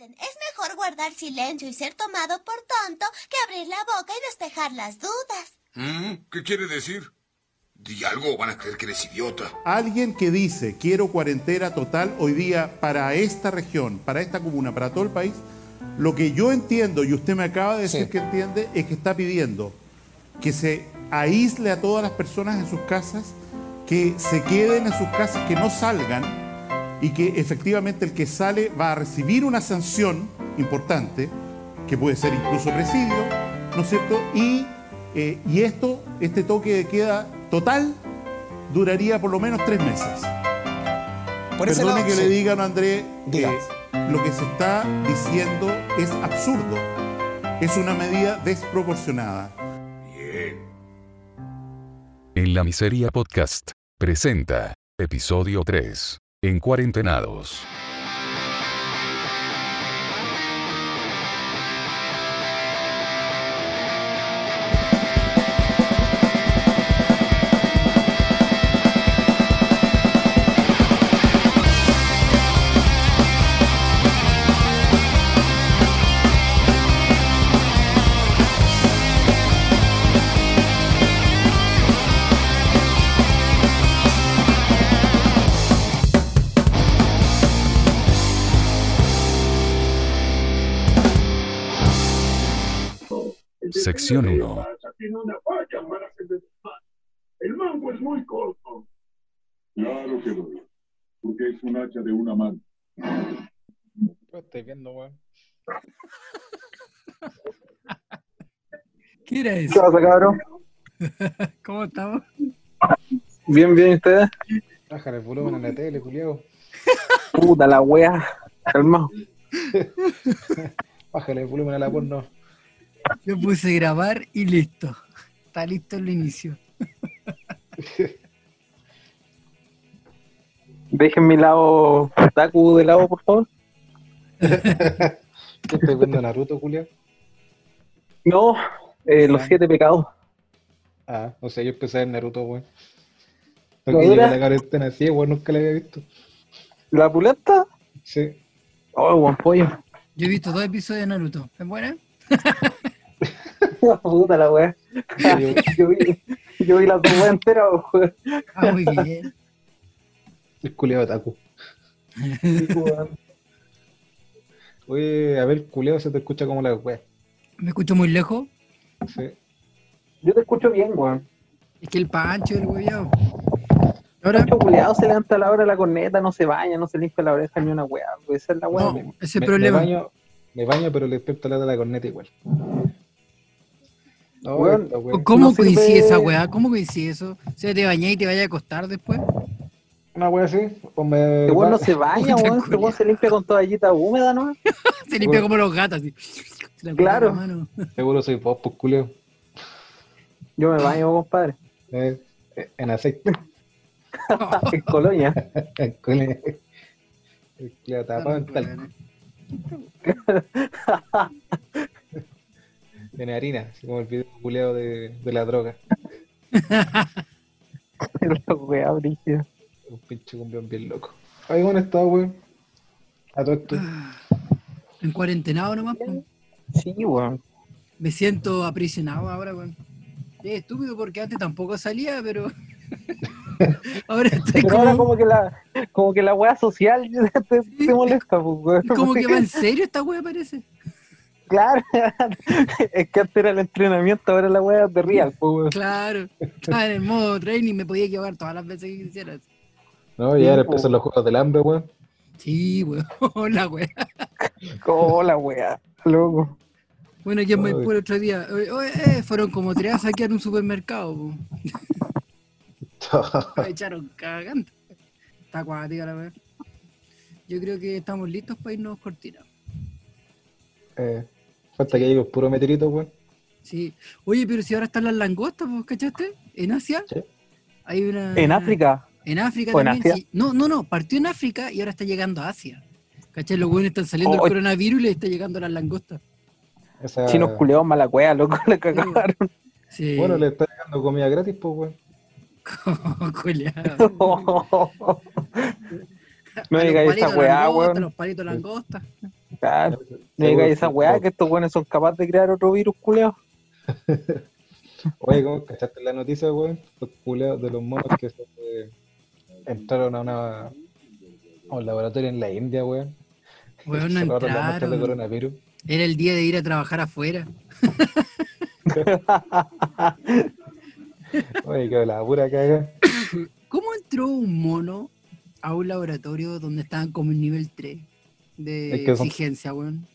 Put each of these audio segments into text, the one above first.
orden. Es mejor guardar silencio y ser tomado por tonto que abrir la boca y despejar las dudas. Mm, ¿Qué quiere decir? Di algo o van a creer que eres idiota. Alguien que dice quiero cuarentena total hoy día para esta región, para esta comuna, para todo el país, lo que yo entiendo, y usted me acaba de decir Sí. que entiende, es que está pidiendo que se aísle a todas las personas en sus casas, que se queden en sus casas, que no salgan y que efectivamente el que sale va a recibir una sanción importante, que puede ser incluso presidio, ¿no es cierto? Y, eh, y esto, este toque de queda total, duraría por lo menos tres meses. Por ese Perdone lado, que sí. le diga, don Andrés, Diga. lo que se está diciendo es absurdo. Es una medida desproporcionada. Bien. En la Miseria Podcast presenta episodio 3. En cuarentenados. Sección 1. Tiene una falla para hacer de desmadre. El mango es muy corto. Claro que no. Porque es un hacha de una mano. Estoy viendo, weón. ¿Qué era ¿Qué eso? pasa, cabrón? ¿Cómo estamos? Bien, bien, ustedes. Bájale el volumen en la tele, culiao. Puta la wea. Calmado. Bájale el volumen a la porno. Yo puse grabar y listo. Está listo el inicio. Dejen mi lado Taku de lado, por favor. Estoy viendo Naruto, culiao. No, eh, los siete pecados. Ah, o sea, yo empecé ver Naruto, weón. ¿No Porque dura? la cuarentena así, weón, nunca la había visto. ¿La pulenta? Sí. Oh, buen pollo. Yo he visto dos episodios de Naruto. ¿Es buena? Puta la wea. Yo- vi, yo vi las dos weas enteras, weón. Ah, muy bien. El culiao Taku. Sí, weón. Oye, a ver, culiao, se te escucha como la wea. ¿Me escucho muy lejos? Sí. Yo te escucho bien, weón. Es que el pancho del hueveado. Ahora, Pancho culiado se levanta a la hora de la corneta, no se baña, no se limpia la oreja ni una wea. Puede ser la wea. no, weón. ese es el Me- problema. Me baño, me baño, pero le despierto la de la corneta igual. No, Weón. ¿Cómo no sirve- esa weá? ¿Cómo coincide eso? O sea, te bañás y te vayas a acostar después. Una wea así, o me... Este weón no va- se baña, weón. Este weón se limpia con toallita húmeda, ¿no? Se limpia como los gatos. Así. Se la Claro. en mano. Seguro soy vos, pues, culiao. Yo me baño, compadre. Eh, eh, en aceite. En colonia. El culiao tapado en talco. Tiene harina, así como el video culiao de, de la droga. La wea, brígida. Un pinche cumbión bien loco. Ay, ¿cómo está, weón? A todo esto. En cuarentenado nomás. po. Sí, weón. Me siento aprisionado ahora, weón. Es estúpido porque antes tampoco salía, pero. ahora estoy Pero ahora como. como que la, como que la wea social te, te molesta, pues, weón. Como que va en serio esta wea, parece. Claro. es que antes era el entrenamiento, ahora la wea es de real, pues, weón. Claro. Estaba en el modo training, me podía equivocar todas las veces que quisiera. No, y ahora empiezan los juegos del hambre, weón. Sí, weón. La wea. Oh, la wea, loco. Bueno, ya me el otro día. Oye, oye, eh, fueron como tres a saquear un supermercado. Me echaron cagando. Está acuática la wea. Yo creo que estamos listos para irnos cortina. eh, falta que llegue puro meteorito, weón. Sí. Oye, pero si ahora están las langostas, ¿vos cachaste? En Asia. Sí. Hay una. En África. En África ¿O en también. Asia? sí. No, no, no. Partió en África y ahora está llegando a Asia. ¿Cachai? Los buenos están saliendo Oh. el coronavirus y le está llegando las langostas. Esa- Chinos culeados mala wea, loco, le cagaron. Sí. Bueno, le está llegando comida gratis, pues, weón. Culeado. no palitos esa weá, weón. Los palitos langosta. Claro. No Seguro digáis esa que- weá que estos buenos son capaces de crear otro virus culeado. Oye, ¿cómo cachaste la noticia, weón? Los culeados de los monos que se, eh, entraron a, una, a un laboratorio en la India, weón. Weón, no de entraron. coronavirus. Era el día de ir a trabajar afuera. Oye, que la pura caga. ¿Cómo entró un mono a un laboratorio donde estaban como en nivel 3 de Es que son- exigencia, weón?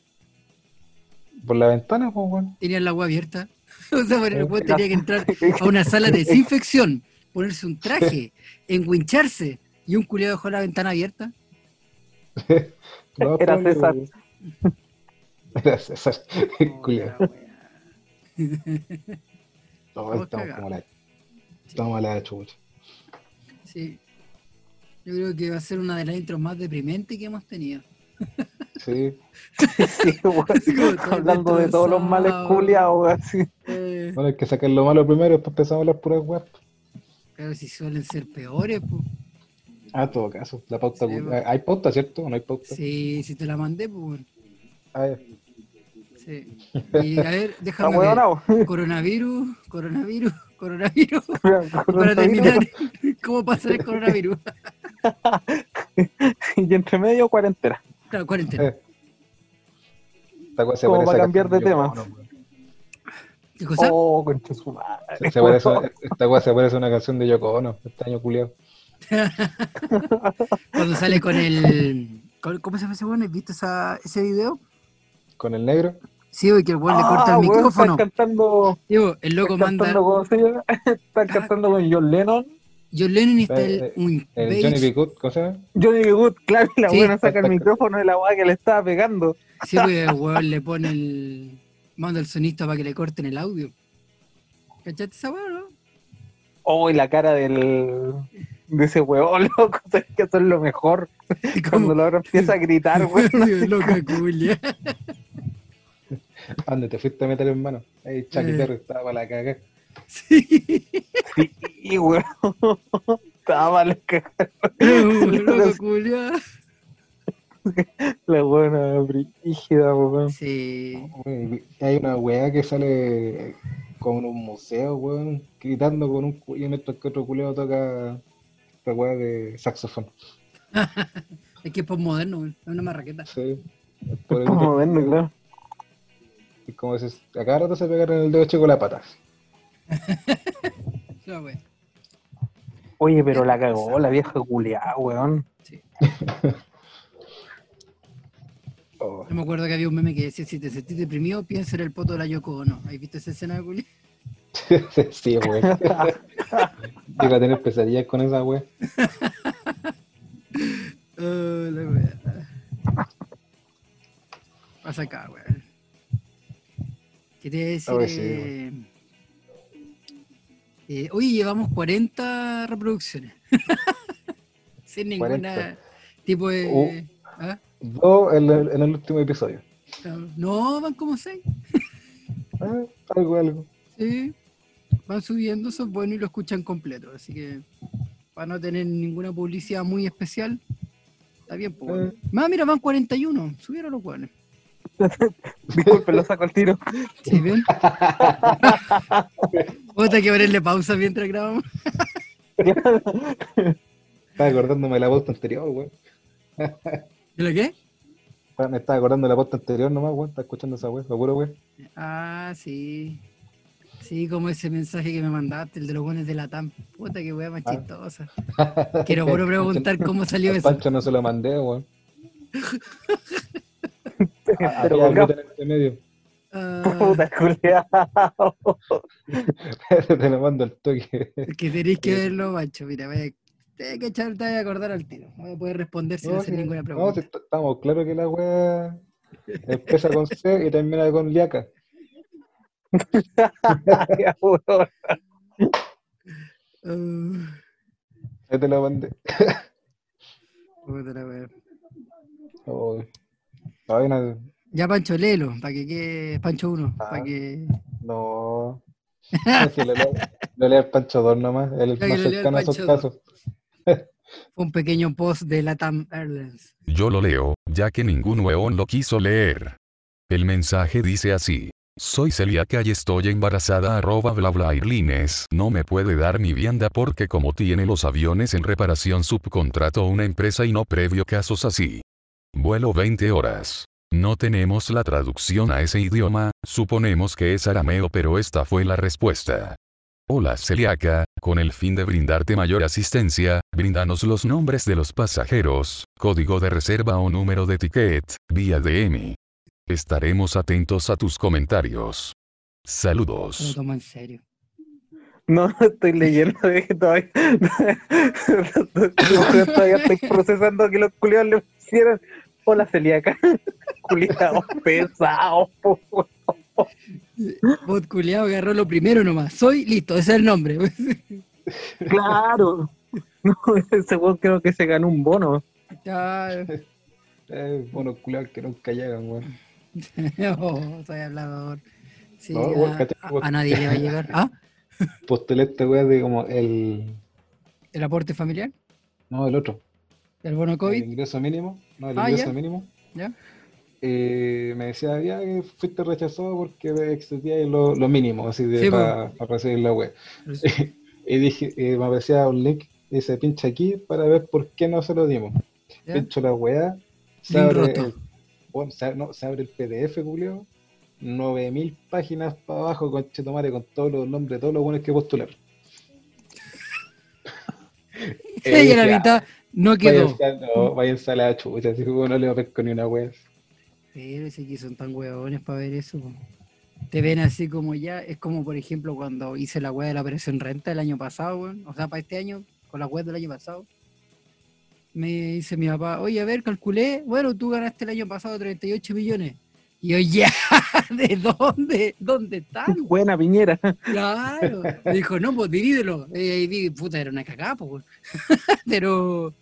Por la ventana, pues, weón. Tenían la agua abierta. O sea, bueno, el weón tenía que entrar a una sala de desinfección, ponerse un traje, enguincharse y un culiado dejó la ventana abierta. No, Era César. weón. Era César. No, estamos como la, estamos a la chucha. Sí. Yo creo que va a ser una de las intros más deprimentes que hemos tenido. Sí. Hablando de todos los males culiados, así. Eh, Bueno, hay que sacar lo malo primero, después empezamos las puras web. pero si suelen ser peores, pues. Ah, todo caso, la pauta. Sí. ¿Hay pauta, cierto? ¿O no hay pauta? Sí, si te la mandé, pues. bueno. Ah, ya. Sí. Y a ver, déjame ver. Coronavirus, coronavirus, coronavirus. Para terminar, ¿cómo pasar el coronavirus? Y entre medio, cuarentena. Claro, cuarentena. Eh. Esta cosa se Como para a cambiar de tema. Oh, concha su madre. Se- se parece a- esta cosa se parece a una canción de Yoko Ono, este año culiado. Cuando sale con el. con- ¿Cómo se llama ese bueno? ¿Has visto esa, ese video? Con el negro. Sí, güey, que el weón le corta Ah, el weón, micrófono. Están cantando, Digo, el loco están manda. cantando, Ah. cantando con John Lennon. John Lennon está el, eh, un El. Johnny B. Good, ¿cómo se llama? Johnny B. Good, claro, y la Sí. buena saca el micrófono de la weá que le estaba pegando. Sí, el weón le pone el. Manda el sonista para que le corten el audio. ¿Cachaste esa weón, no? Oh, y la cara del de ese weón, loco, sabes que eso es lo mejor. Y Cuando la hora empieza a gritar, weón. Sí, loca culia. ¿A ¿Dónde te fuiste a meter en mano? Ahí Chucky Eh. Perry estaba para la caga. Sí. Sí, weón. Estaba la, ca- Loca culia. la buena brígida, weón. Sí. Hay una weá que sale como en un museo, weón, gritando con un y mientras que otro culeo toca esta weá de saxofón. Es que es postmoderno. Es una marraqueta. Sí. Como ven, claro. y como dices, a cada rato se pegaron el dedo chico la pata. No, güey. Oye, pero la cagó la vieja culiada, weón. Oh, Yo me acuerdo que había un meme que decía, si te sentís deprimido, piensa en el poto de la Yoko Ono. ¿Has visto esa escena, Juli? sí, weón. Llega a tener pesadillas con esa weá. Oh, la wea. Pasa acá, weón. ¿Qué te decir? Sí, eh, oye, llevamos 40 reproducciones. Sin ninguna 40. tipo de... Uh. ¿Ah? Dos en el, en el último episodio. No, van como 6. Ah, algo, algo. Sí. Van subiendo, son buenos y lo escuchan completo. Así que para no tener ninguna publicidad muy especial, está bien. Pues, bueno. Más, mira, van 41. Subieron los buenos. Disculpe, lo saco al tiro. ¿Sí ven? Otra que ponerle pausa mientras grabamos. Estaba acordándome de la posta anterior, weón. ¿De lo qué? Me estaba acordando de la posta anterior nomás, weón. Estaba escuchando esa weón, lo puro weón. Ah, sí. Sí, como ese mensaje que me mandaste, el de los buenos de la TAM. Puta, que wea más Ah. chistosa. Quiero puro preguntar cómo salió Al eso. Pancho no se lo mandé, weón. Pero en este medio. Ah, Puta culiada. Te lo mando al toque. que tenéis que verlo, macho. Mira, voy a, te que echar, te voy a acordar al tiro. No voy a poder responder sin No, hacer ninguna pregunta. estamos claros que la weá empieza con C y termina con liaca. Ya, te lo mandé. puta la wea. Oh. No, Ya Pancho, léelo, para que quede Pancho 1, Ah. para que... no. Si lo lee, lo el Pancho 2 nomás, el que más lo cercano a esos casos. Un pequeño post de Latam Airlines. Yo lo leo, ya que ningún hueón lo quiso leer. El mensaje dice así. Soy celíaca y estoy embarazada arroba bla bla Irlines. No me puede dar mi vianda porque como tiene los aviones en reparación subcontrato una empresa y no previo casos así. Vuelo 20 horas. No tenemos la traducción a ese idioma, suponemos que es arameo pero esta fue la respuesta. Hola celíaca, con el fin de brindarte mayor asistencia, brindanos los nombres de los pasajeros, código de reserva o número de ticket, vía DM. Estaremos atentos a tus comentarios. Saludos. tomo en serio. No, estoy leyendo de que todavía, todavía estoy procesando que los culiados le pusieran hola celíaca. Culiados pesados, po, weón. Bot culiao agarró lo primero nomás. Soy listo, ese es el nombre. Claro. No, ese creo que se ganó un bono. Claro. Eh, bueno, culiao que nunca llegan, weón. Oh, soy hablador. Sí, No, weón, a, cachai, a- weón. a nadie le va a llegar. ¿Ah? Postulé esta weá de como el. ¿El aporte familiar? No, el otro. ¿El bono El COVID? ingreso mínimo. No, el Ah, ingreso mínimo. ¿Ya? Eh, me decía, ya que fuiste rechazado porque excedía lo, lo mínimo, así de Sí, para recibir la web. Y dije, eh, me aparecía un link, dice pincha aquí para ver por qué no se lo dimos. ¿Ya? Pincho la weá, se abre, el, bueno, se, no, se abre el PDF, Julio. 9000 páginas para abajo con Chetomare con todos los nombres, todos los buenos que postularon. Sí, y a la mitad no quedó. Váyanse, a- la chucha, así que no le va a ni una wea. Pero ese que son tan huevones para ver eso. Te ven así como ya, es como por ejemplo cuando hice la web de la operación renta el año pasado, weón. o sea, para este año, con la web del año pasado. Me dice mi papá, oye, a ver, calculé, bueno, tú ganaste el año pasado 38 millones. Y yo, ya, ¿de dónde? ¿Dónde están? Buena piñera. Claro. Me dijo, no, pues divídelo. Y ahí vi, puta, era una cagada, pues. Pero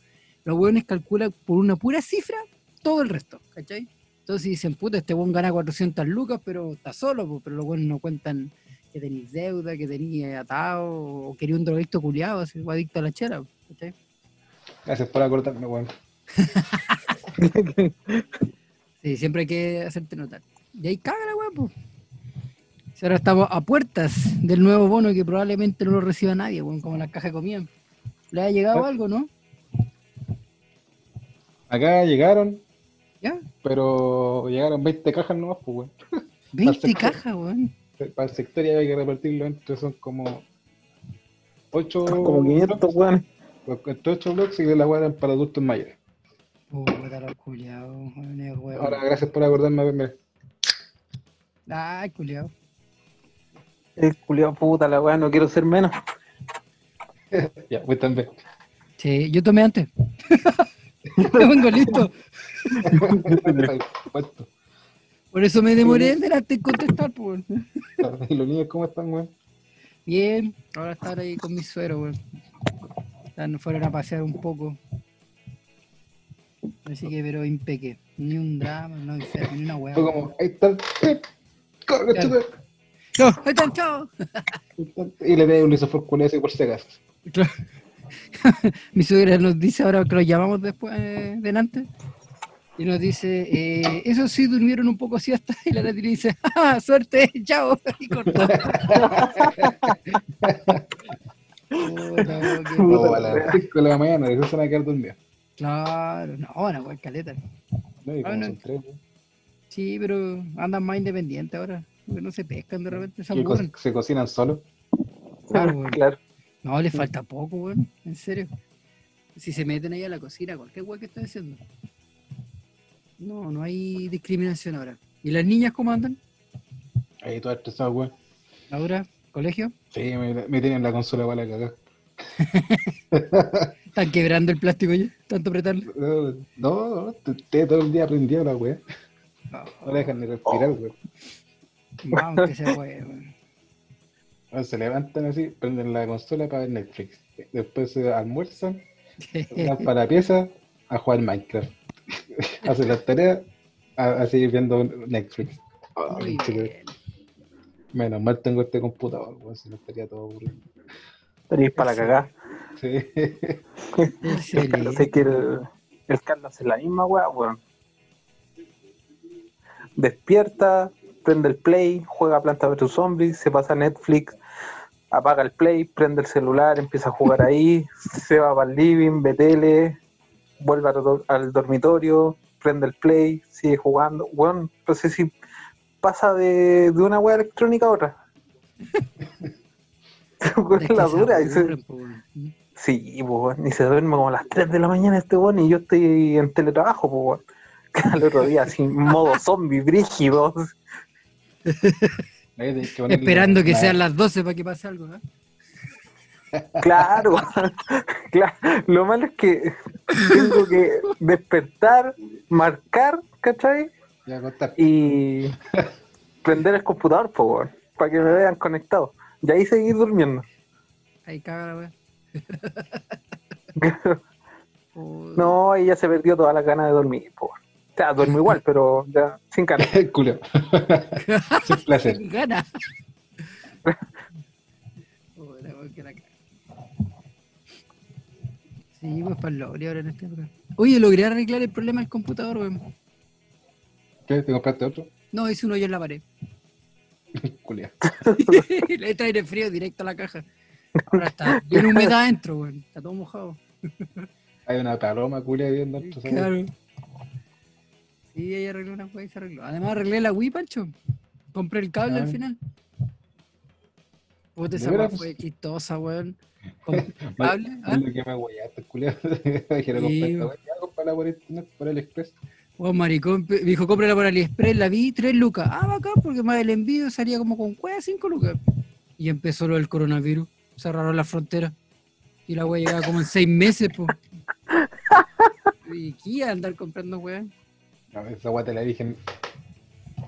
los hueones calculan por una pura cifra todo el resto, ¿cachai? Entonces dicen, puta, este buen gana 400 lucas, pero está solo, pero los buenos no cuentan que tenéis deuda, que tenéis atado, o quería un drogadicto culiado, así, o adicto a la chela, ¿cachai? Gracias por acordarme, weón. Sí, siempre hay que hacerte notar. Y ahí caga la weá, pues. Si ahora estamos a puertas del nuevo bono que probablemente no lo reciba nadie, weón, como la caja de comida. ¿Le ha llegado algo, no? Acá llegaron, ¿Ya? pero llegaron 20 cajas nomás, pues, weón. 20 sector. cajas, weón. Para el sector ya hay que repartirlo entre, son como 8 Como 500, weón. Entre 8 bloques y la weá eran para adultos mayores. Puta los culiados, weón, es weón. Ahora, gracias por acordarme, a ver, mira. Ay, culiado. El culiado puta la weá, no quiero ser menos. Ya, voy también. Sí, yo tomé antes. Yo vengo listo. Por eso me demoré delante en contestar, pues. ¿Y los niños cómo están, weón? Bien, ahora están ahí con mi suero, weón. Están, fueron a pasear un poco. Así que, pero impeque. Ni un drama, no enfermo, ni una weá. Fue como, ahí está. corre, Claro. No, ahí están, chao. Y le pegué un lisofor ese por si acaso. Mi suegra nos dice ahora que lo llamamos después, eh, delante, y nos dice, eh, eso sí, durmieron un poco siesta, y la Nati le dice, ¡ah, suerte, chao! Y cortó. A las 5 de la mañana, después se van a quedar dormidos. Claro, no, bueno, weón, caleta. No, y como no. son tres, weón. Sí, pero andan más independientes ahora, porque no se pescan de repente, se co- se cocinan solos. Claro, weón. Claro. No, les falta poco, weón, en serio. Si se meten ahí a la cocina, cualquier weón que estén haciendo. No, no hay discriminación ahora. ¿Y las niñas cómo andan? Ahí todo estresado, weón. Ahora, colegio, Sí, me, me tienen la consola para la cagada. están quebrando el plástico ya, tanto apretarlo. No, no, te todo el día prendido la weá. No dejan de respirar, weón. Vamos, que se puede, weón. Bueno, Se levantan así, prenden la consola para ver Netflix. Después se almuerzan, van para la pieza a jugar Minecraft. Hacen las tareas a, a seguir viendo Netflix. Muy bien. Menos mal tengo este computador, weón, si no estaría todo aburrido. Tenéis para la cagada. Sí. El Carlos, sé que el, el Carlos hace la misma weá, weón. despierta, prende el play, juega Planta vs Zombies, se pasa a Netflix, apaga el play, prende el celular, empieza a jugar ahí, se va para el living, ve tele, vuelve al, do- al dormitorio, prende el play, sigue jugando. Bueno, no sé si pasa de, de una web electrónica a otra. Es la dura. se-. Sí, pues, y se duerme como a las 3 de la mañana este weón y yo estoy en teletrabajo, pues. Al otro día, así, modo zombie, brígido. Ponerle Esperando que sean las 12 para que pase algo, ¿no? Claro, claro. Lo malo es que tengo que despertar, marcar, ¿cachai? y prender el computador, pues, weón, para que me vean conectado. Y ahí seguir durmiendo. Ahí caga la weá. No, ahí ya se perdió toda la ganas de dormir, pues. O sea, duermo igual, pero ya sin ganas. Culo. Sin placer. Sin ganas. Sí, pues para el logro ahora en este época. Oye, logré arreglar el problema del computador, weón. ¿Qué? ¿Te compraste otro? No, hice un hoyo en la pared. Culia. Le entra aire frío directo a la caja. Ahora está bien humedad adentro, weón. Está todo mojado. Hay una paloma culia viendo. ¿sabes? Sí, ahí arreglé una weá y se arregló. Además arreglé la Wii, Pancho. Compré el cable al Ah. final. Puta, ¿De esa weá fue chistosa, weón. Compré el cable. ¿ah? Lo que me guayaste. Quiero comprarla por internet, por el express. Weón, maricón, me dijo, cómprala por AliExpress, la vi, 3 lucas. Ah, bacán, porque más el envío salía como con cueva 5 lucas. Y empezó lo del coronavirus. Cerraron la frontera. Y la weá llegaba como en 6 meses, po. ¿Y qué andar comprando weá? No, esa wea te la dije. en-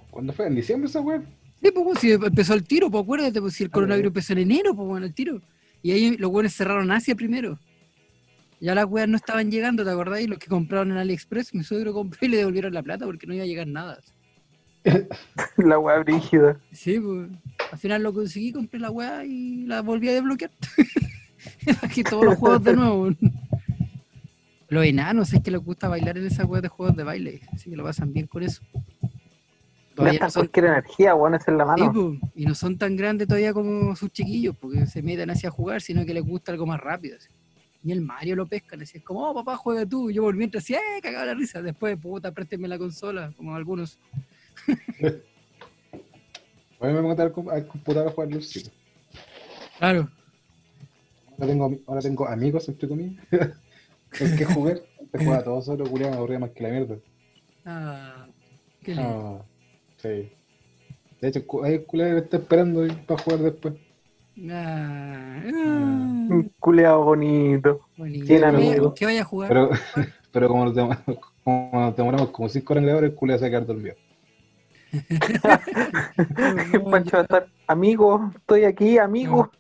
¿Cuándo fue? ¿En diciembre esa wea? Sí, pues si empezó el tiro, pues acuérdate, pues si el coronavirus empezó en enero, pues bueno, el tiro. Y ahí los weones cerraron Asia primero. Ya las weas no estaban llegando, ¿te acordáis? Los que compraron en AliExpress, mi suegro compró y le devolvieron la plata porque no iba a llegar nada. La weá brígida. Sí, pues. Al final lo conseguí, compré la weá y la volví a desbloquear. Aquí todos los juegos de nuevo. Los enanos es que les gusta bailar en esas weas de juegos de baile, así que lo pasan bien con eso. Todavía no son, cualquier energía, weón, es en la sí, mano. y no son tan grandes todavía como sus chiquillos, porque se meten así a jugar, sino que les gusta algo más rápido. así. Y el Mario lo pescan, así es como, oh papá, juega tú. Y yo por mientras, así, eh, cagaba la risa. Después, puta, présteme la consola, como algunos. A mí me voy a meter al com- al computador a jugar Luxito. Claro. Ahora tengo, ahora tengo amigos, entre comillas. ¿En qué jugar? Te juega todo solo, culiao, me aburría más que la mierda. Ah, qué lindo. Ah, sí. De hecho, hay culiao que me está esperando para jugar después. Ah, ah, Un culeado bonito. bonito. Tiene ¿Qué vaya- amigos. ¿Qué vaya a jugar? Pero, pero como nos demoramos como, nos demoramos como 5 horas en grabar, el culiao se va a quedar dormido. Pancho va a estar, amigo, estoy aquí, amigo.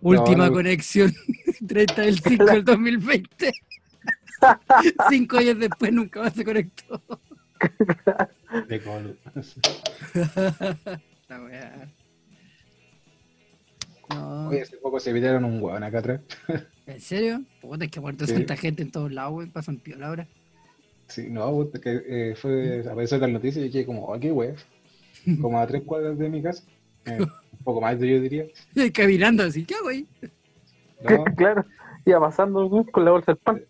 Última No, no. conexión, 30 del 5 del 2020. Cinco años después nunca más se conectó. De colo. La weá. No, Oye, hace poco se pidieron un hueón acá atrás. ¿en serio? Puta, es que ha muerto Sí. tanta gente en todos lados, weón. Pasan piola ahora. Sí, no, puta, que eh, fue, apareció en las noticias y quedé como, oh, qué wea. Como a tres cuadras de mi casa. Eh, un poco más, yo diría. Caminando así, ¿qué hago ahí? No, claro, iba pasando weón con la bolsa del pan.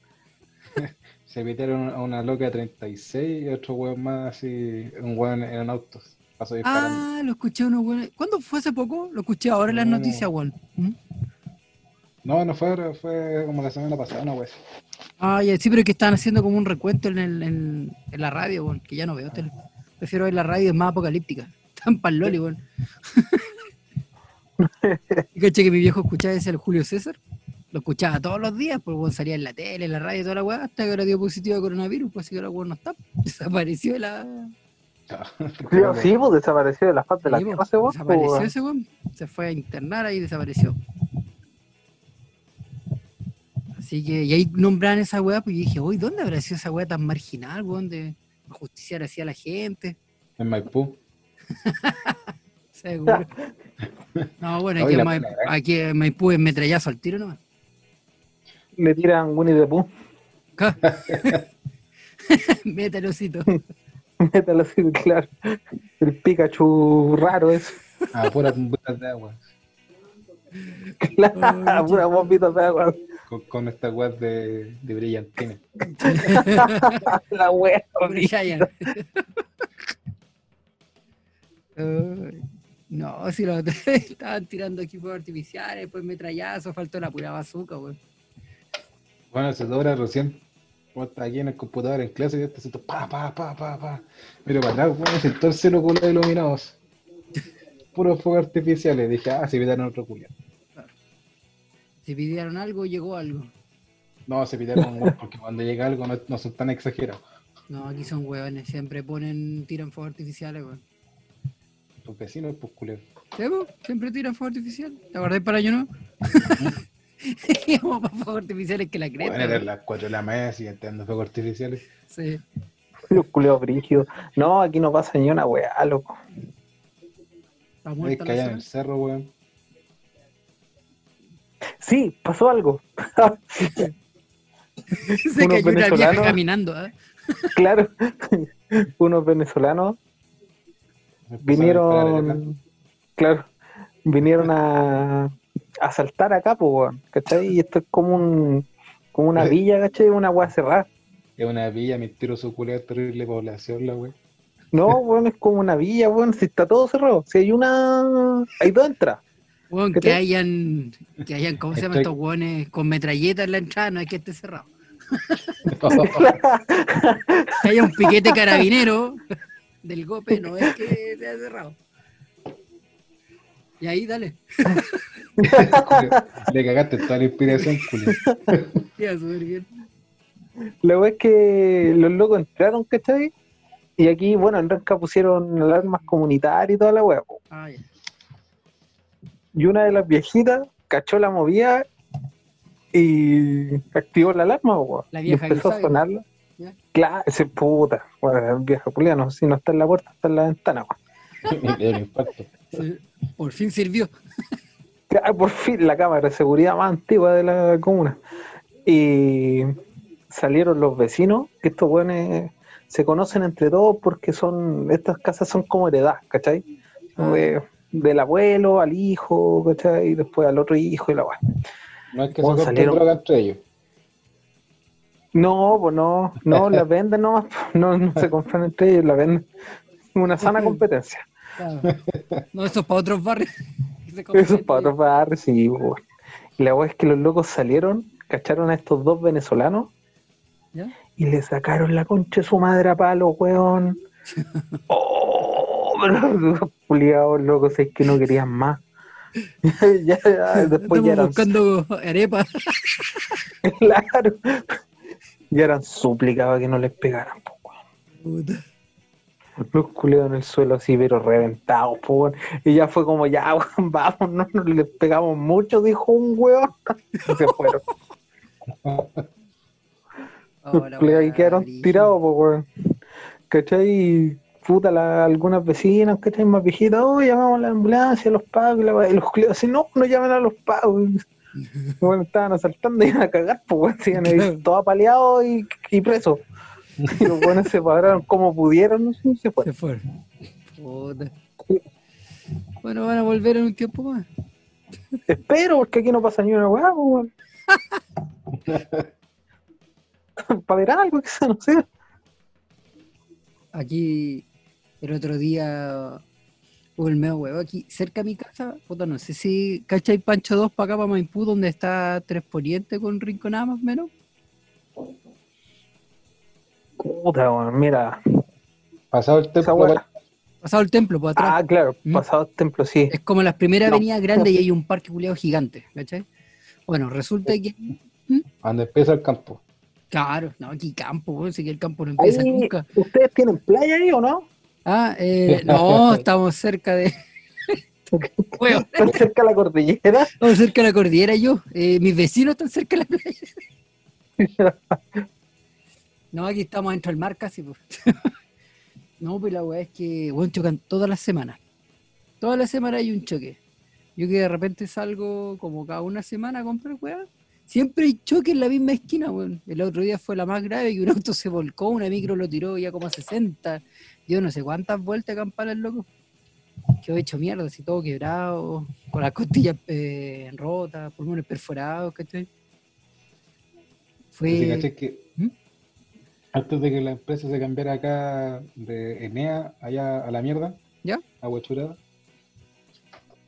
se metieron a una loca de 36 y otro weón más así, un weón en un auto. Pasó disparando. Ah, lo escuché unos buenos. ¿Cuándo fue hace poco? Lo escuché ahora en las No. noticias, weón. ¿Mm? No, no fue, ahora, fue como la semana pasada, una wea. así. Ah, ya, sí, pero es que estaban haciendo como un recuento en, el, en, en la radio, weón, que ya no veo. Prefiero ver la radio, es más apocalíptica. Están pa'l loli, weón. y caché que mi viejo escuchaba ese el Julio César. Lo escuchaba todos los días, pues weón, salía en la tele, en la radio, toda la weá, hasta que ahora dio positivo a coronavirus, pues así que ahora weón no está. Desapareció de la. Sí, pues desapareció de la faz de la Sí, tierra pues, ese weón, pues, Desapareció ese weón. Se fue a internar ahí y desapareció. Así que, y ahí nombraban esa weá, pues yo dije, uy, ¿dónde habrá sido esa weá tan marginal, weón, de justiciar así a la gente? En Maipú. Seguro. No, bueno, aquí, pena, ¿eh? aquí Maipú es metrallazo al tiro nomás. Le tiran Winnie the Pooh. Métalocito. Métalo así, claro. El Pikachu raro es. A puras bombitas de agua. Claro, pura bombita de agua. Con, con esta weá de, de brillantina. La wea. Brian. No, si lo estaban tirando equipos artificiales, después metrallazo, faltó la pura bazooka, weón. Bueno, dos horas recién. vos estás aquí en el computador en clase y yo te siento pa, pa, pa, pa, pa. Miro para atrás, bueno, se el cielo con los iluminados. Puros fuegos artificiales. Dije, ah, se pidieron otro culiao. Si pidieron algo, llegó algo. No, se pidieron un porque cuando llega algo no, no son tan exagerados. No, aquí son hueones, siempre ponen, tiran fuegos artificiales, weón. Tus vecinos, pues culero. Siempre tiran fuegos artificiales. ¿Te acordás para año nuevo? Íbamos para fuegos artificiales que la creta. Bueno, eran las 4 de la mañana y tirando fuegos artificiales. Sí. Los culeos brígidos. No, aquí no pasa ni una weá, loco. Está Es que allá en el cerro, weón. Sí, pasó algo. Se cayó una vieja caminando, ¿ah? claro. Unos venezolanos vinieron, claro, vinieron a, a asaltar acá, pues, weón, ¿cachai? Y esto es como un, como una villa, ¿cachai? Una weá cerrada. Es una villa, mentiroso culero, terrible población, la weón. No, weón, es como una villa, weón, si está todo cerrado. Si hay una, hay dos entradas. Weón, ¿Qué que hayan, que hayan, ¿cómo se llaman estos hueones con metralleta en la entrada? No es que esté cerrado. Que haya un piquete carabinero del golpe, no es que esté cerrado. Y ahí, dale. Le cagaste toda la inspiración, culero. Ya, súper bien. La es que los locos entraron, ¿cachai? Y aquí, bueno, en Renca pusieron alarmas comunitarias y toda la po. Ah, ya. Y una de las viejitas cachó la movida y activó la alarma, weón. La Y vieja empezó a sonarla. Ya. Claro, ese puta. Bueno, vieja culia, no sé si no está en la puerta, está en la ventana, weón. El impacto. Sí, Por fin sirvió. Ah, por fin la cámara de seguridad más antigua de la comuna. Y salieron los vecinos, que estos buenos se conocen entre todos porque son, estas casas son como heredad, ¿cachai? Ah. De- del abuelo al hijo, ¿cachai? Y después al otro hijo y la weá. No es que Bueno, se salieron- droga entre ellos. No, pues no, no, la venden nomás, no, no se compran entre ellos, la venden. Una sana competencia. Claro. No, eso es para otros barrios. Eso es para otros barrios, sí, pues. Y la weá es que los locos salieron, cacharon a estos dos venezolanos ¿Ya? y le sacaron la concha de su madre a palo, weón. Oh, pero los locos, es que no querían más. ya, ya, después ya Estamos eran, buscando arepa. claro, ya eran súplicados que no les pegaran, po, weón. Puta. Los culiados en el suelo así, pero reventados, po, weón. Y ya fue como, ya, weón, vamos, no nos les pegamos mucho, dijo un weón. Y se fueron. Los Oh, ahí weá, quedaron tirados, po, weón. ¿Cachai? Y, Puta, la- algunas vecinas, ¿cachai? Más viejitas, oh, llamamos a la ambulancia, a los pagos, y, y los culiados así, no, no llamen a los pagos. Bueno, estaban asaltando y iban a cagar, pues, weón, se iban a ir Claro. todos apaleados y, y presos. Y los buenos se pararon como pudieron, no sé, y se fueron. Se fueron. Puta. Bueno, van a volver en un tiempo más. Espero, porque aquí no pasa ni una weá, pues, weón. Para ver algo, quizá, no sé. Aquí, el otro día, hubo el medio huevo aquí, cerca de mi casa, puta, no sé si, ¿cachai Pancho 2 para acá, para Maipú, donde está Tres Poniente con Rinconada más o menos? Puta, weón, mira. Pasado el tiempo, weá. Pasado el templo, por atrás. Ah, claro, ¿Mm? pasado el templo, sí. Es como las primeras No. avenidas grandes y hay un parque culiado gigante, ¿cachai? Bueno, resulta que, donde empieza el campo. claro, no, aquí campo, si que el campo no Ahí, empieza nunca. ¿Ustedes tienen playa ahí o no? Ah, eh, no, estamos cerca de... Weón, ¿Están cerca de la cordillera? estamos cerca de la cordillera yo. Eh, mis vecinos están cerca de la playa. No, aquí estamos dentro del mar casi. pues. no, pues la weá es que, bueno, chocan todas las semanas. Todas las semanas hay un choque. Yo que de repente salgo como cada una semana a comprar weá Siempre hay choque en la misma esquina, weón. El otro día fue la más grave que un auto se volcó, una micro lo tiró ya como a 60. Yo no sé cuántas vueltas de campana el loco. Quedó hecho mierda, así todo quebrado, con las costillas eh, rotas, pulmones perforados, ¿cachai? ¿Te Fue. que ¿Mm? antes de que la empresa se cambiara acá de Enea allá a la mierda, ¿Ya? a Huachurada,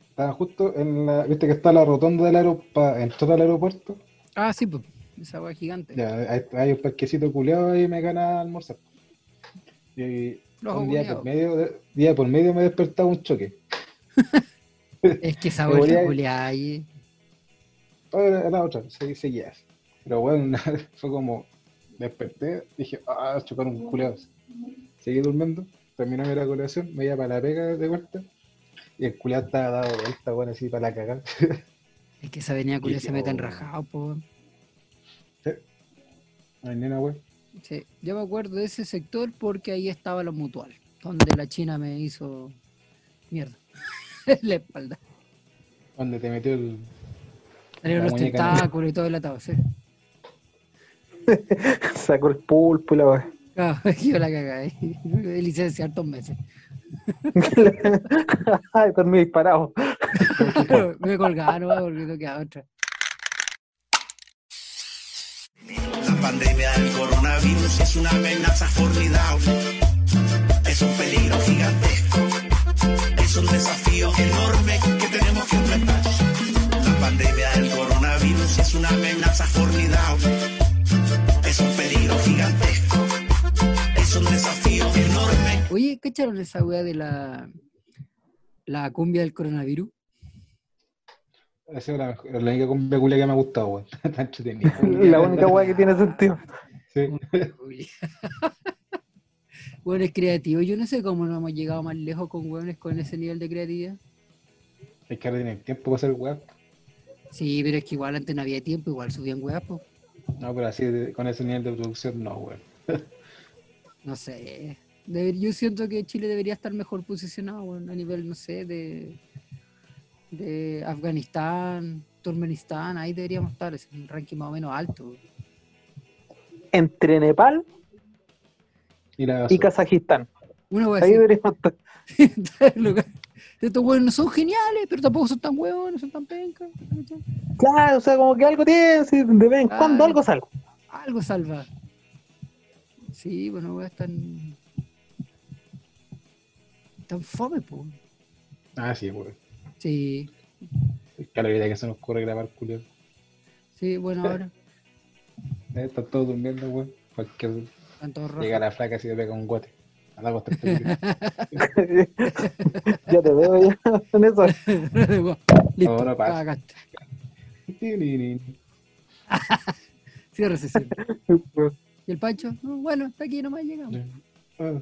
estaba justo en la. ¿Viste que está la rotonda del aeropuerto? Entrar al aeropuerto. Ah, sí, pues. Esa weá gigante. Ya, hay, hay un parquecito culeado y me gana almorzar. Y Un día por, medio de- día por medio me despertaba un choque. Es que esa vuelta culiada ahí. Ahora la otra, se seguía así. Pero bueno, fue como, desperté, dije, ah, chocaron un culeado. Seguí durmiendo, terminé la colación, me iba para la pega de vuelta, y el culeado estaba dado vuelta, bueno, así para la cagada. Es que esa avenida culiada se mete en rajado, pues. No hay una wea. Sí, yo me acuerdo de ese sector porque ahí estaba los mutuales, donde la China me hizo mierda en la espalda. Donde te metió el. Salieron La los tentáculos y todo el atado, sí. Sacó el pulpo y la weá. Claro, yo la cagué ahí. De licencia hartos meses. Ay, dormí disparado. me colgaba, no, porque no quedaba otra. Pandemia del coronavirus es una amenaza formidable. Es un peligro gigantesco. Es un desafío enorme que tenemos que enfrentar. La pandemia del coronavirus es una amenaza formidable. Es un peligro gigantesco. Es un desafío enorme. Oye, ¿cacharon esa weá de la, la cumbia del coronavirus? Esa es la, mejor- la única cumbia culia que me ha gustado, weón. Está entretenida. La única weá que tiene sentido. Sí. Bueno, es creativo. Yo no sé cómo no hemos llegado más lejos con hueones con ese nivel de creatividad. Hay que tener tiempo para hacer weá. Sí, pero es que igual antes no había tiempo, igual subían weas, po. No, pero así de- con ese nivel de producción, no, weón. No sé. Debe- yo siento que Chile debería estar mejor posicionado weón, a nivel, no sé, de, de Afganistán, Turkmenistán. Ahí deberíamos estar, es un ranking más o menos alto. Entre Nepal Y Kazajistán. Ahí así. deberíamos estar. Estos hueones no son geniales, pero tampoco son tan hueones, son tan pencas. Claro, o sea, como que algo tiene, de vez en Claro. cuando algo salga. Algo salva. Sí, bueno, weas tan. tan fome, po. Ah, sí, weón. Sí, Que la vida que se nos ocurre grabar, culio. sí, bueno, ahora. Eh, Están todos durmiendo, weón. Cualquier. Están todos rojos. Llega la flaca así le pega un guate. Anda a acostarte, ya te veo ya en eso. Listo, No, no pasa. Cierra sesión. ¿Y el Pancho? No, bueno, hasta aquí nomás llegamos. Ah.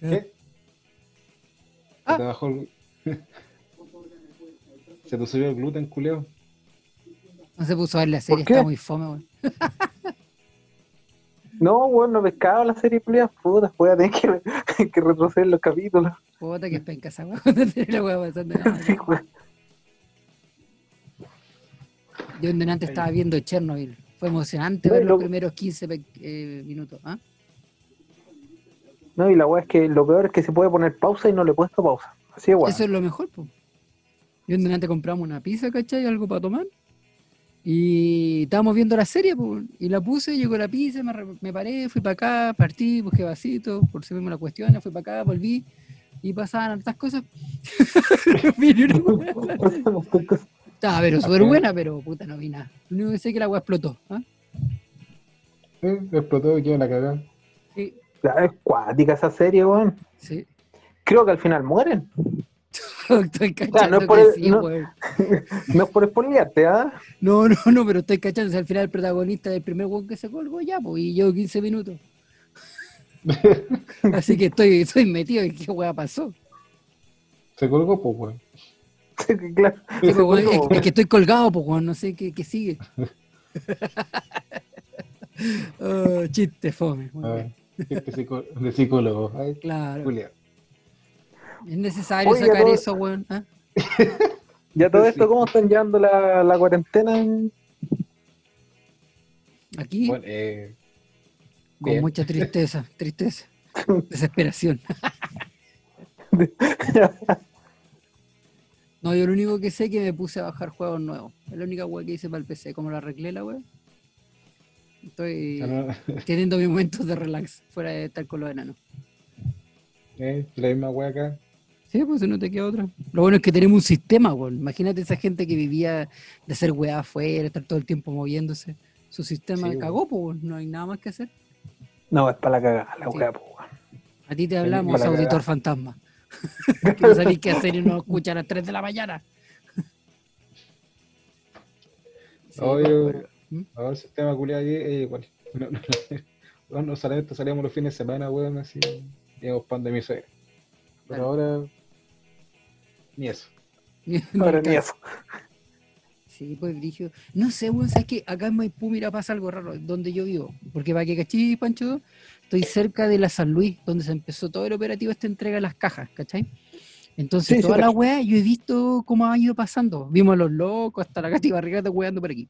¿Qué? Ah. Se te bajó el... Se te subió el gluten, culeo. No se puso a ver la serie, está muy fome, weón. No, bueno, no pescaba la serie culiada, puta, voy a tener que, que retroceder los capítulos. Puta que penca esa weón. Cuando tiene la weá pasando. No, Sí, weón. Yo en delante estaba viendo Chernobyl. Fue emocionante No, ver los lo- primeros 15 pe- eh, minutos. ¿ah? No, y la weá es que lo peor es que se puede poner pausa y no le he puesto pausa. Así es, weón. Eso es lo mejor, pues. Yo en delante compramos una pizza, ¿cachai? Algo para tomar. Y estábamos viendo la serie, pues. Y la puse, llegó la pizza, me, me paré, fui para acá, partí, busqué vasito, por si mismo la cuestión, fui para acá, volví. Y pasaban hartas cosas. Estaba pero súper buena, pero puta, no vi nada. Lo único que sé es que la weá explotó. ¿ah? Eh, explotó y quedó la cagada. Sí, Es cuática esa serie, weón. sí. Creo que al final mueren. Estoy cachando no es por que el- sí, no-. No es por spoilearte, ¿ah? No, no, no, pero estoy cachando. si al final el protagonista del primer weón que se colgó ya, pues, y llevo 15 minutos. Así que estoy, estoy metido en qué weá pasó. Se colgó, pues, weón. Sí, claro. Sí, pues, weón, es, que estoy colgado, pues, weón, no sé qué, qué sigue. Oh, chiste fome. muy bien. Este de psicólogo. Ay, Claro. Julia. Es necesario sacar todo- eso, weón. ¿ah? Ya todo esto, ¿cómo están llevando la, la cuarentena? en- Aquí, Bueno, eh, con bien. mucha tristeza, tristeza, desesperación. No, yo lo único que sé es que me puse a bajar juegos nuevos. Es la única wea que hice para el PC. Como la arreglé la wea. Estoy teniendo mis momentos de relax, fuera de estar con los enanos. eh, la misma wea acá. Sí, pues no te queda otra. Lo bueno es que tenemos un sistema, weón. Imagínate esa gente que vivía de hacer weá afuera, estar todo el tiempo moviéndose. Su sistema Sí, cagó, pues weón. no hay nada más que hacer. No, es para la cagada, la Sí. weá, weón. A ti te hablamos, auditor cagada. fantasma. que no sabéis qué hacer y no escucha a las 3 de la mañana. Sí, Obvio. ¿Mm? No, el sistema culiado aquí es igual. No, no, no, no, solamente salíamos los fines de semana, weón, así. Íbamos pan de mi suegra. Pero ahora. Ni eso. Ahora ni eso. Sí, pues Brigio. No sé, weón, sabes que acá en Maipú, mira, pasa algo raro, donde yo vivo. Porque para que cachí, Pancho, estoy cerca de la San Luis, donde se empezó todo el operativo esta entrega de las cajas, ¿cachai? Entonces, Sí, sí, toda la cacho. weá, yo he visto cómo ha ido pasando. Vimos a los locos, hasta la Cati Barrigata weando por aquí.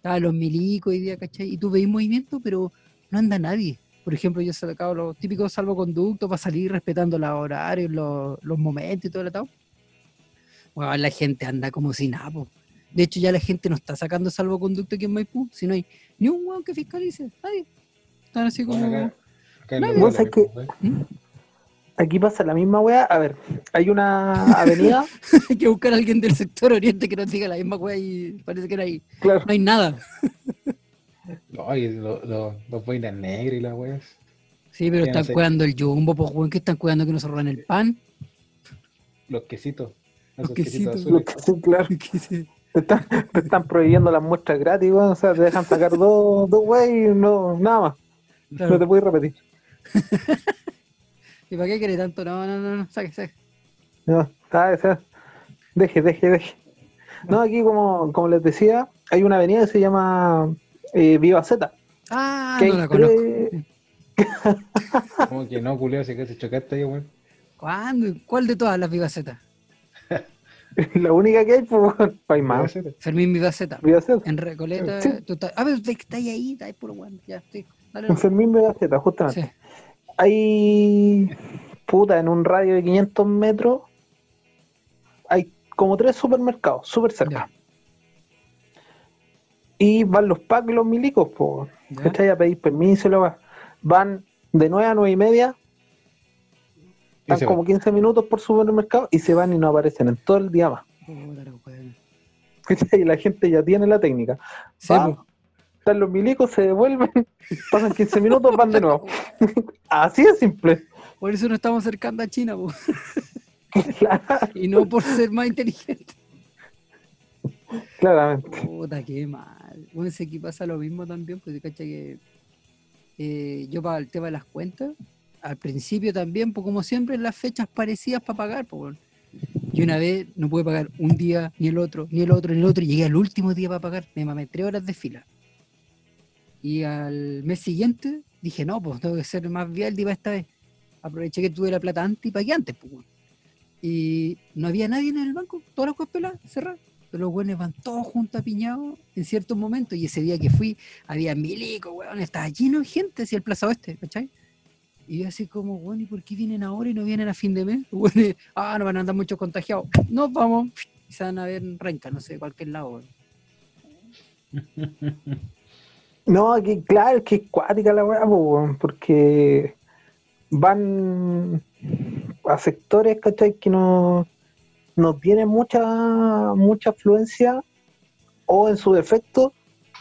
Estaban los milicos hoy día, ¿cachai? Y tú veis movimiento, pero no anda nadie. Por ejemplo, yo he sacado los típicos salvoconductos para salir respetando los horarios, los, los momentos y todo el atado. Bueno, la gente anda como si nada, po. De hecho, ya la gente no está sacando salvoconducto aquí en Maipú, si no hay ni un weón que fiscalice, nadie. Están así como. Bueno, acá, acá No, que-. Aquí pasa la misma weá. A ver, hay una avenida, hay que buscar a alguien del sector oriente que nos diga la misma weá y parece que no hay, claro, no hay nada. No, y lo- lo- los boinas negras y las weas. Sí, pero no están sé. cuidando el jumbo, pues weón, que están cuidando que no se roban el pan. Los quesitos. Los quesitos. azules. lo que sí, claro. Te están, te están prohibiendo las muestras gratis, weón. O sea, te dejan sacar dos, dos wey y no, nada más. claro. No te puedes repetir. ¿Y para qué quiere tanto? No, no, no, no, saque, saque. No, está, está. Deje, deje, deje. No, aquí como, como les decía, hay una avenida que se llama eh, Viva Z. Ah, que no la conozco. tres- Como que no, culiao, si que se chocaste ahí, weón. ¿Cuándo? ¿Cuál de todas las vivacetas? La única que hay, pues, más. Fermín Vivaceta. Viva Z. En Recoleta, Sí. tú estás. Ah, pero está ahí, está ahí puro weón. Ya, sí. Dale. Fermín Viva Z, justamente. Sí. Hay, puta, en un radio de 500 metros, hay como tres supermercados, súper cerca. Ya. Y van los packs y los milicos. Ya. ¿Cachai? A pedir permiso, y la weá. Van de 9 a 9 y media, están como 15 minutos por supermercado y se van y no aparecen en todo el día más. Y la gente ya tiene la técnica. Sí, Va, po. Están los milicos, se devuelven, pasan 15 minutos, van de nuevo. Así de simple. Por eso nos estamos acercando a China. Claro, y no por ser más inteligente. Claramente. Puta, qué mal. Bueno, sé que pasa lo mismo también, cacha que eh, yo para el tema de las cuentas, al principio también, pues como siempre, las fechas parecidas para pagar, pues. Y una vez no pude pagar un día, ni el otro, ni el otro, ni el otro, y llegué al último día para pagar, me mamé tres horas de fila. Y al mes siguiente dije, no, pues tengo que ser más vial para esta vez. Aproveché que tuve la plata antes y pagué antes, pues bueno. Y no había nadie en el banco, todas las cosas peladas, cerradas. Pero los buenos van todos juntos apiñados en ciertos momentos. Y ese día que fui, había milico, weón, estaba lleno de gente hacia el Plaza Oeste, ¿cachai? Y yo así como, bueno, ¿y por qué vienen ahora y no vienen a fin de mes? Los buenos, ah, no van a andar muchos contagiados. Nos vamos. Y se van a ver en Renca, no sé, cualquier lado. No, aquí, claro, es que es cuática la weá, porque van a sectores, ¿cachai? Que no, no tienen mucha, mucha afluencia o en su defecto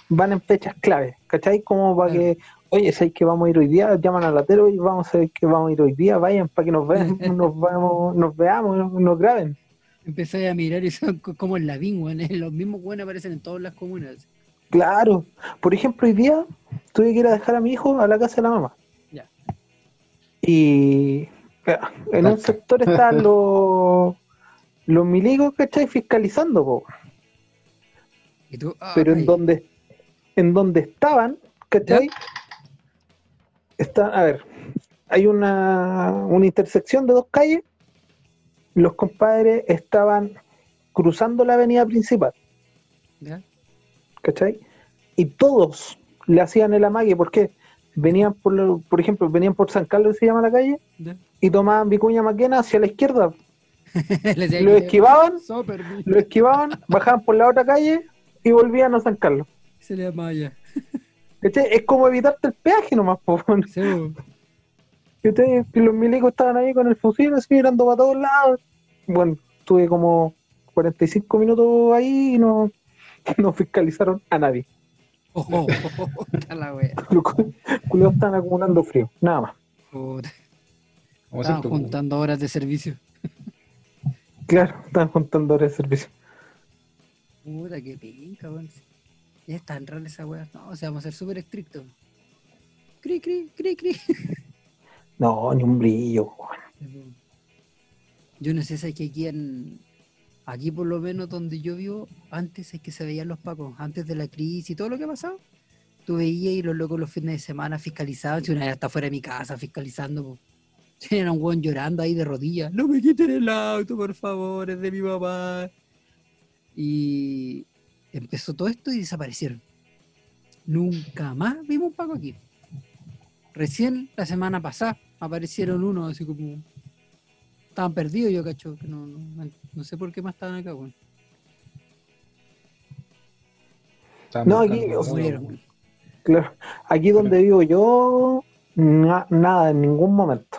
van en fechas claves, ¿cachai? Como para que, oye, hay que vamos a ir hoy día, llaman al latero y vamos a ver que vamos a ir hoy día, vayan para que nos vean, nos, vamos, nos veamos, nos graben. Empecé a mirar y son co- como en la weón. Los mismos weones aparecen en todas las comunas. Claro. Por ejemplo, hoy día tuve que ir a dejar a mi hijo a la casa de la mamá. Ya. Y en un sector están los, los milicos, ¿cachai? Fiscalizando, po. Y tú, ah, pero en donde, en donde estaban, ¿cachai? Está, a ver, hay una, una intersección de dos calles. Los compadres estaban cruzando la avenida principal, ¿Ya? ¿Cachai? Y todos le hacían el amague, ¿por qué? Venían por, por ejemplo, venían por San Carlos, se llama la calle, y tomaban Vicuña Maquena hacia la izquierda. Lo esquivaban, lo esquivaban, bajaban por la otra calle y volvían a San Carlos. Se le llama ya. Es como evitarte el peaje nomás, po. Sí. Y los milicos estaban ahí con el fusil, así mirando para todos lados. Bueno, tuve como 45 minutos ahí y no, no fiscalizaron a nadie. Oh, oh, oh, oh, la wea. Los estaban acumulando frío, nada más. Siempre, juntando horas de servicio. Claro, estaban contando horas de servicio. Puta, qué pinca, weón. Ya es tan rara esa wea. No, o sea, vamos a ser súper estrictos. Cri, cri, cri, cri. No, ni un brillo. weón. Yo no sé si aquí en. Aquí por lo menos donde yo vivo, antes es que se veían los pacos, antes de la crisis y todo lo que ha pasado. Tú veías y los locos los fines de semana fiscalizaban, si una vez hasta fuera de mi casa fiscalizando, po. Era un weón llorando ahí de rodillas. No me quiten el auto, por favor, es de mi papá. Y empezó todo esto y desaparecieron. Nunca más vimos un paco aquí. Recién la semana pasada aparecieron unos así como estaban perdidos, yo cacho, que no, no, no sé por qué más estaban acá, weón. estaban No, aquí, o sea, Murieron. Claro. Aquí donde vivo yo, na- nada, en ningún momento.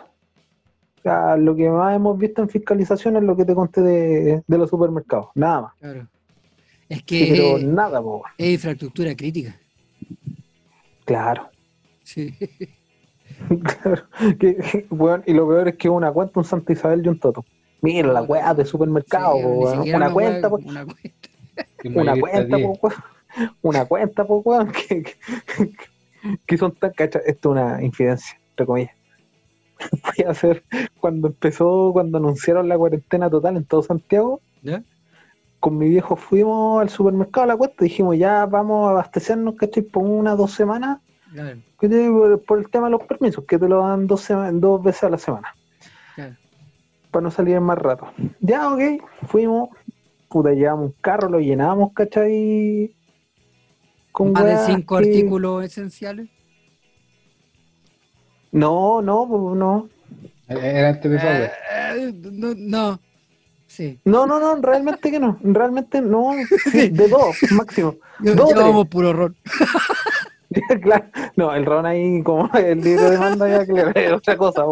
O sea, lo que más hemos visto en fiscalización es lo que te conté de, de los supermercados. Nada más. Claro. Es que pero es, nada, po. es infraestructura crítica. Claro. Sí. Claro. Que- weón, y lo peor es que una cuenta, un Santa Isabel y un Toto. Mira la weá de supermercado, Sí, po, una una cuenta, po, una cuenta. una cuenta, 10. po, weón. Una cuenta, po, weón, que, que, que son tan cachas. Esto es una infidencia, entre comillas. Voy a hacer, cuando empezó, cuando anunciaron la cuarentena total en todo Santiago, ¿Ya? con mi viejo fuimos al supermercado a la cuesta y dijimos, ya vamos a abastecernos, ¿cachai? Por una dos semanas, Por, por el tema de los permisos, que te lo dan dos, dos veces a la semana, claro. para no salir en más rato. Ya, ok, fuimos, puta, llevamos un carro, lo llenamos, ¿cachai? Con Más de cinco que- artículos esenciales. No, no, pues, no. Era antes de wea. Eh, no, no. Sí. No, no, no, realmente que no. Realmente no. Sí, de dos, máximo. Yo- Dos, Llevábamos puro ron. claro. No, el ron ahí, como el libro de manda, ya es otra cosa.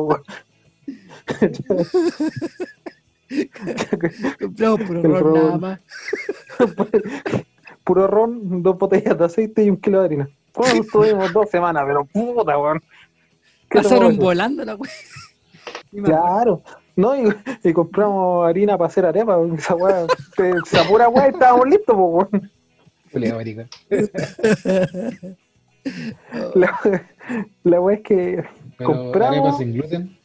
Compramos puro El ron, ron. nada más. Puro ron, dos botellas de aceite y un kilo de harina. Bueno, estuvimos dos semanas, pero puta, weón. ¿Qué te puedo Pasaron volando la acuerdo. Claro. No, y, y compramos harina para hacer arepa. Esa weá, esa pura weá y estábamos listos, weón. Culeado maricón. La, la weá es que Pero compramos. sin gluten.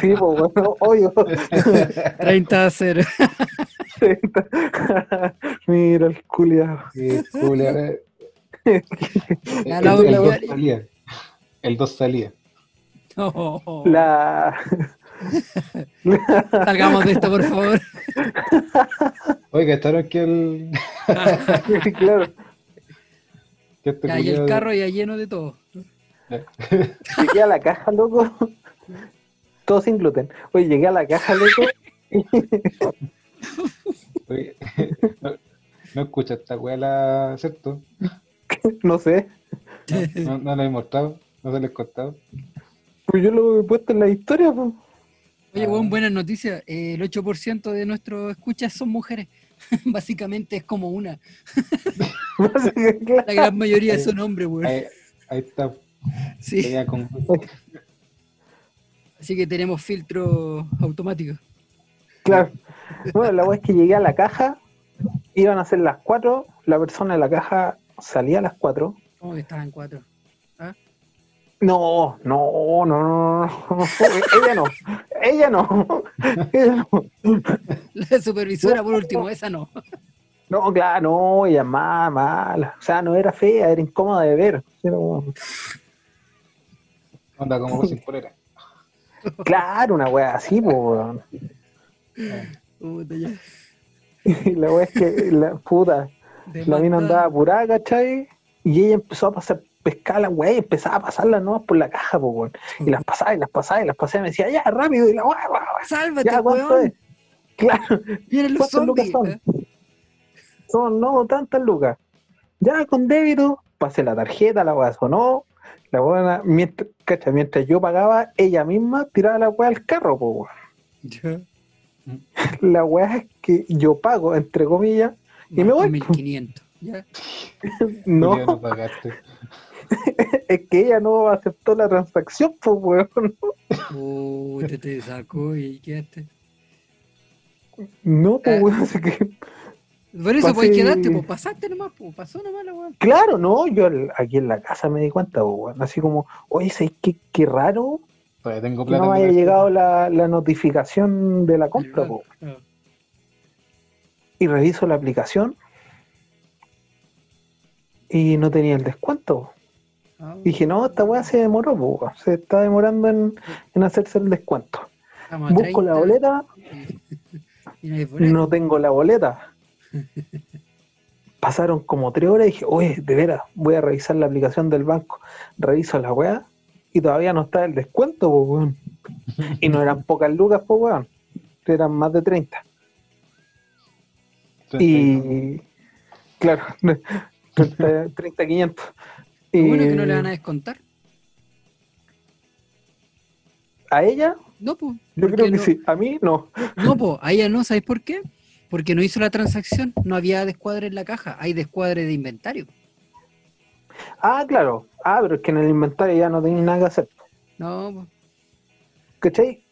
Sí, pues bueno, obvio. 30 a 0. Mira el culiado. Sí, culeado, eh. El, la el, voy a 2 salía. El 2 salía. No. La. Salgamos de esto, por favor. Oiga, ¿estaron que el. claro. Que este Ya, y el carro ya lleno de todo. Llegué a la caja, loco. Todo sin gluten. Oye, llegué a la caja, loco. Oye, no, no escucha esta weá, la- ¿cierto? No sé. No, no lo he mostrado, no se les he contado. Pues yo lo he puesto en la historia, pues. Oye, weón, buenas noticias. Eh, el 8% de nuestros escuchas son mujeres. Básicamente es como una. La gran mayoría son hombres, weón. Ahí, ahí, está. Sí. Así que tenemos filtros automáticos. Claro. Bueno, la weá es que llegué a la caja, iban a ser las 4, la persona de la caja salía a las 4. ¿Cómo que estaban 4? No, no, no, no, no, ella no, ella no, ella no. La supervisora, por último, esa no. No, claro, no, ella más mala. O sea, no era fea, era incómoda de ver. Era como- Onda como vos sin polera. claro, una wea así. Puta, ya. Y la wea es que la puta, la mina andaba apurada, ¿cachai? Y ella empezó a pasar pescar a la wea y empezaba a pasarla nomás por la caja, po, weón. Y las pasaba y las pasaba y las pasaba y me decía, ya, rápido, y la wea. Sálvate, Ya, ¿cuánto weón. es? Claro, Vienen los ¿cuántas lucas zombies. son? Son, no, tantas lucas. Ya, con débito, pasé la tarjeta, la wea sonó. La wea, mientras, cacha, mientras yo pagaba, ella misma tiraba la wea al carro, po, weón. La wea es que yo pago, entre comillas, y me voy. 1500. Ya. No, no pagaste. es que ella no aceptó la transacción, pues, weón. Puta, te sacó y quedaste. No, pues, Ah. weón, así que, Por eso, pues quedaste, pues pasaste nomás, pues pasó nomás la weón. claro, no, yo aquí en la casa me di cuenta, pues, weón. Así como, oye, ¿sabes qué, qué raro Todavía tengo que plata. no me haya llegado la, la notificación de la compra, pues. Ah. Y reviso la aplicación y no tenía el descuento. Ah, Dije, no, esta weá se demoró, weón. se está demorando en, en hacerse el descuento. Busco la 30, boleta, y no hay boleta. no tengo la boleta. Pasaron como tres horas y dije, oye, de veras, voy a revisar la aplicación del banco. Reviso la weá y todavía no está el descuento, po, weón. Y no eran pocas lucas, pues, weón. Eran más de 30. Y, claro, 30, 30 500. Y bueno que no le van a descontar. a ella, No, pues. yo creo que no, sí. A mí, no. No, pues, a ella no, ¿sabes por qué? Porque no hizo la transacción, no había descuadre en la caja, hay descuadre de inventario. Ah, claro. Ah, pero es que en el inventario ya no tenéis nada que hacer. No, pues, ¿Cachai?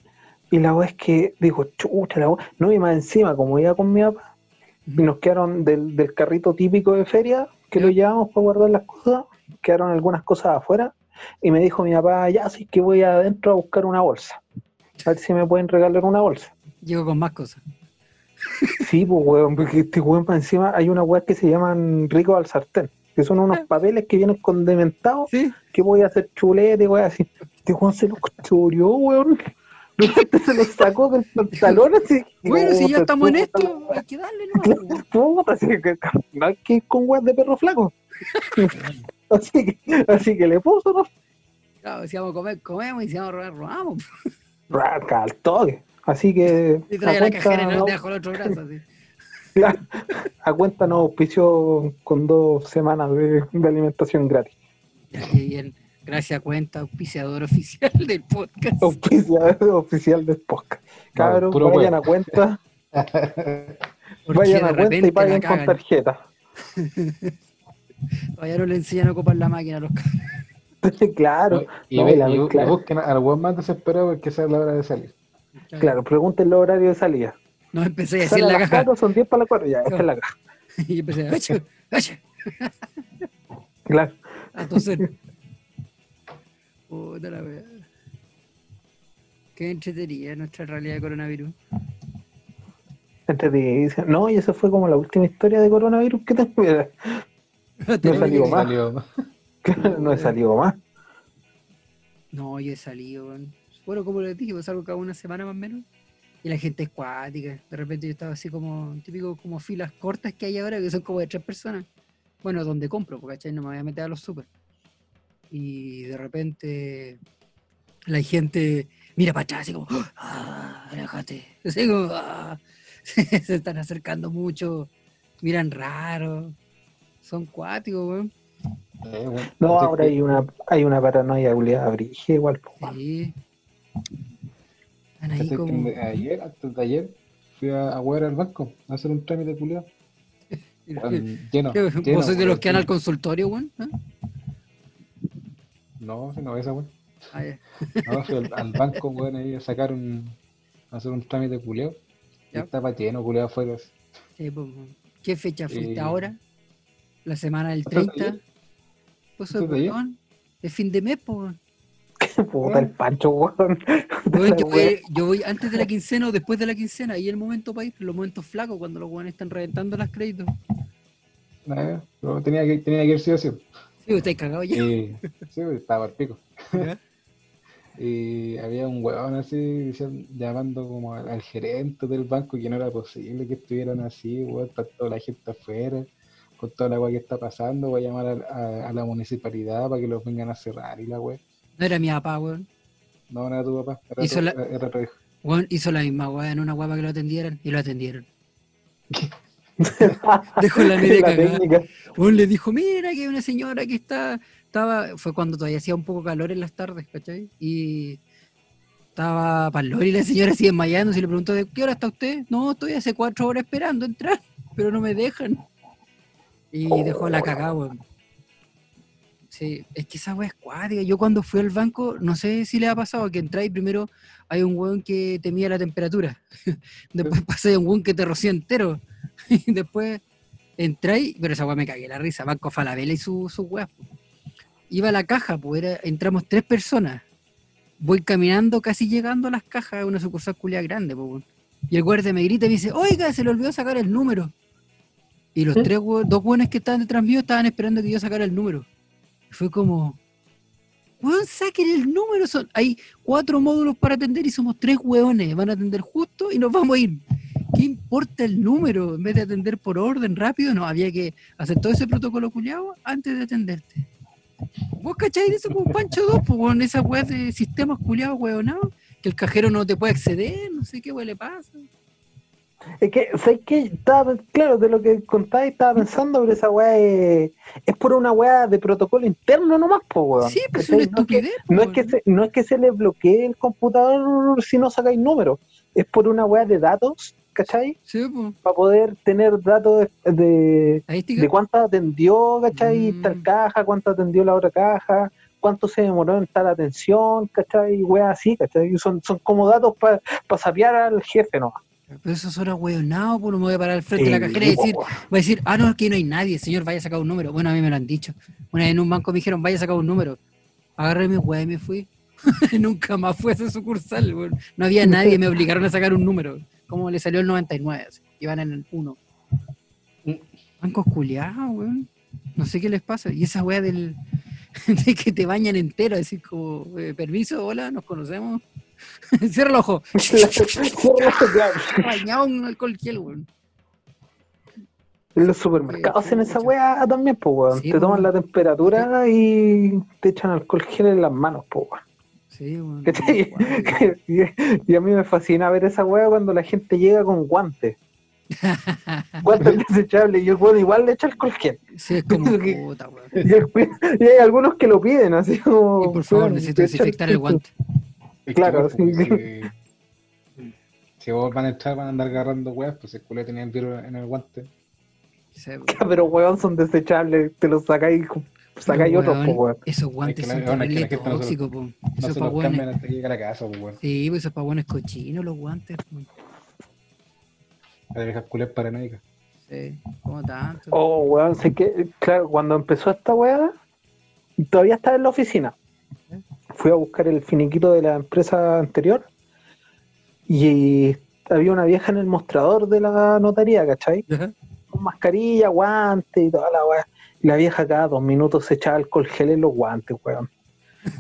Y la weá es que digo, chucha, la weá. No, y más encima, como iba con mi papá, y nos quedaron del, del carrito típico de feria, que lo llevamos para guardar las cosas, quedaron algunas cosas afuera, y me dijo mi papá, ya sí que voy adentro a buscar una bolsa. A ver si me pueden regalar una bolsa. llego con más cosas. Sí, pues weón, porque este weón para encima hay una weá que se llaman ricos al sartén, que son unos papeles que vienen condimentados, Sí, que voy a hacer chulete, weón, así. Este weón se lo choreó, weón. Se lo sacó del pantalón así. bueno, si ya estamos en esto, hay que darle pues. Puta, así que no hay que ir con weas de perro flaco. así, que, así que le puso, ¿no? Claro, si vamos a comer, comemos y si vamos a robar, robamos. Raca al toque. Así que Y trae a la cuenta, cajera y no no- te dejo el otro brazo. Así. claro, a cuenta nos auspició con dos semanas de, de alimentación gratis. Ya, qué bien. Gracias, cuenta, auspiciador oficial del podcast. Oficial, oficial del podcast. Cabros, puro vayan a cuenta, vayan a cuenta y paguen con tarjeta. Todavía no le enseñan a ocupar la máquina a los cabros. claro, Y, no, ve- y la- y bu- y claro. busquen al weón más desesperado porque esa es la hora de salir. claro, pregunten el horario de salida. No empecé a decir la caja. 4, son 10 para las 4, ya, esta es la caja. Y empecé a "Achu, achu", Claro. toser. Puta la wea. Qué entretenida nuestra realidad de coronavirus. Entre dice, no, y esa fue como la última historia de coronavirus que tengo. No he salido más. Salió- no he salido más. No, yo he salido. Bueno, como les dije, pues salgo cada una semana más o menos. Y la gente es cuática. De repente yo estaba así como, típico como filas cortas que hay ahora, que son como de tres personas. Bueno, donde compro, porque ¿cachai? no me voy a meter a los super. Y de repente la gente mira para atrás, así como, ah, aléjate. Así como, "Ah". se están acercando mucho, miran raro. Son cuáticos, weón. Eh. No, ahora hay una, hay una paranoia obligada brígida igual. po. Sí. Están ahí como. ayer, antes de ayer, fui a, a huear al banco a hacer un trámite culiado. Lleno, ¿Qué, lleno, ¿Vos sois de los que van al consultorio, weón? ¿Ah? No, si no esa weón. Ah, ya. No, fui al, al banco, weón, ahí a sacar un. a hacer un trámite culiado. Y Ya. estaba lleno, culiado afuera. Sí, pues. ¿Qué fecha fuiste Eh, ahora? ¿La semana del ¿Esto es de 30? ayer? Pues ¿Esto es de weón. Es fin de mes, pues, weón. Puta el pancho, weón. Yo, voy, yo voy antes de la quincena o después de la quincena. Ahí el momento para ir, los momentos flacos, cuando los weones están reventando las créditos. Tenía que, tenía que ir sí o sí. Sí, estáis cagados ya. Y, sí, pues, estaba al pico. Ya. Y había un huevón así llamando como al, al gerente del banco que no era posible que estuvieran así, weón, está toda la gente afuera, con toda la weá que está pasando, voy a llamar a, a- a la municipalidad para que los vengan a cerrar y la weá. No era mi papá, weón. No, no era tu papá, era, Hizo tu- la- era- era tu hijo. Weón hizo la misma weá en una guapa que lo atendieran y lo atendieron. Dejó la media cagada. Weón le dijo, mira que hay una señora que está, estaba, fue cuando todavía hacía un poco calor en las tardes, ¿cachai? Y estaba para y la señora sigue desmayando, y le preguntó, ¿de qué hora está usted? No, estoy hace cuatro horas esperando entrar, pero no me dejan. Y dejó la cagada, weón. Sí, es que esa weá es cuática. Yo cuando fui al banco, no sé si le ha pasado que entráis primero, hay un weón que te mide la temperatura. Después pasa un weón que te rocía entero. Y después entráis, pero esa weá me cagué la risa. Banco Falabella y su, su weá. Iba a la caja, pues era, entramos tres personas. Voy caminando, casi llegando a las cajas, una sucursal culia grande, pues. Y el guardia me grita y me dice, oiga, se le olvidó sacar el número. Y los tres, dos buenos que estaban detrás mío estaban esperando que yo sacara el número. Y fue como, weón, saquen el número. Son, hay cuatro módulos para atender y somos tres hueones. Van a atender justo y nos vamos a ir. ¿Qué importa el número? En vez de atender por orden rápido, no, había que hacer todo ese protocolo culiado antes de atenderte. ¿Vos cacháis de eso con Pancho 2? Pues con esas weas de sistemas culiados, hueonados, que el cajero no te puede acceder, no sé qué wea le pasa. Es que, ¿sabes qué? Estaba, claro, de lo que contáis, estaba pensando, pero esa weá es, es por una weá de protocolo interno nomás, pues, weón. Sí, pues es una No es que-. No es, que se, no es que se le bloquee el computador si no sacáis números, es por una weá de datos, ¿cachai? Sí, pues. Para poder tener datos de, de, de cuánto atendió, ¿cachai? Mm. Tal caja, cuánto atendió la otra caja, cuánto se demoró en tal atención, ¿cachai? Weá así, ¿cachai? Son, son como datos para sapear al jefe, ¿no? Pero eso suena hueonado, pues no me voy a parar al frente de la cajera y decir, a decir, ah, no, aquí no hay nadie, señor, vaya a sacar un número. Bueno, a mí me lo han dicho. Una vez en un banco me dijeron, vaya a sacar un número. Agarré mi weá y me fui. Nunca más fue a esa sucursal, weón. No había nadie, me obligaron a sacar un número. Como le salió el 99, así. iban en el 1. Bancos culiados, weón. No sé qué les pasa. Y esa weá del de que te bañan entero, así como, eh, permiso, hola, nos conocemos. Cierra el ojo. Bañado en alcohol gel, weón. En los supermercados hacen esa weá también, pues, weón. Sí, te toman weón. la temperatura y te echan alcohol gel en las manos, pues, weón. Sí, y, a mí me fascina ver esa weá cuando la gente llega con guantes. Guantes desechables y el weón igual le echa alcohol gel. Sí, es como Que- puta, weón. Y, hay algunos que lo piden, así como. Y por favor, necesito desinfectar el guante. Claro, pues, sí. Si, si vos van a entrar, van a andar agarrando weas, pues el culo tenía el virus en el guante. Sí. Pero weón, son desechables, te los sacáis, sacáis otros, weón, pues, weón. Esos guantes son es que terribles tóxicos, po. No Esos se pa' los weones- cambian hasta que llegue a la casa, pues weón. Sí, pues esos pagones cochinos, los guantes. po. La vieja culé paranoica. Sí, como tanto. Oh, weón, sé que, claro, cuando empezó esta weá, todavía estaba en la oficina. Fui a buscar el finiquito de la empresa anterior y había una vieja en el mostrador de la notaría, ¿cachai? Con mascarilla, guantes y toda la weá. Y la vieja cada dos minutos se echaba alcohol gel en los guantes, weón.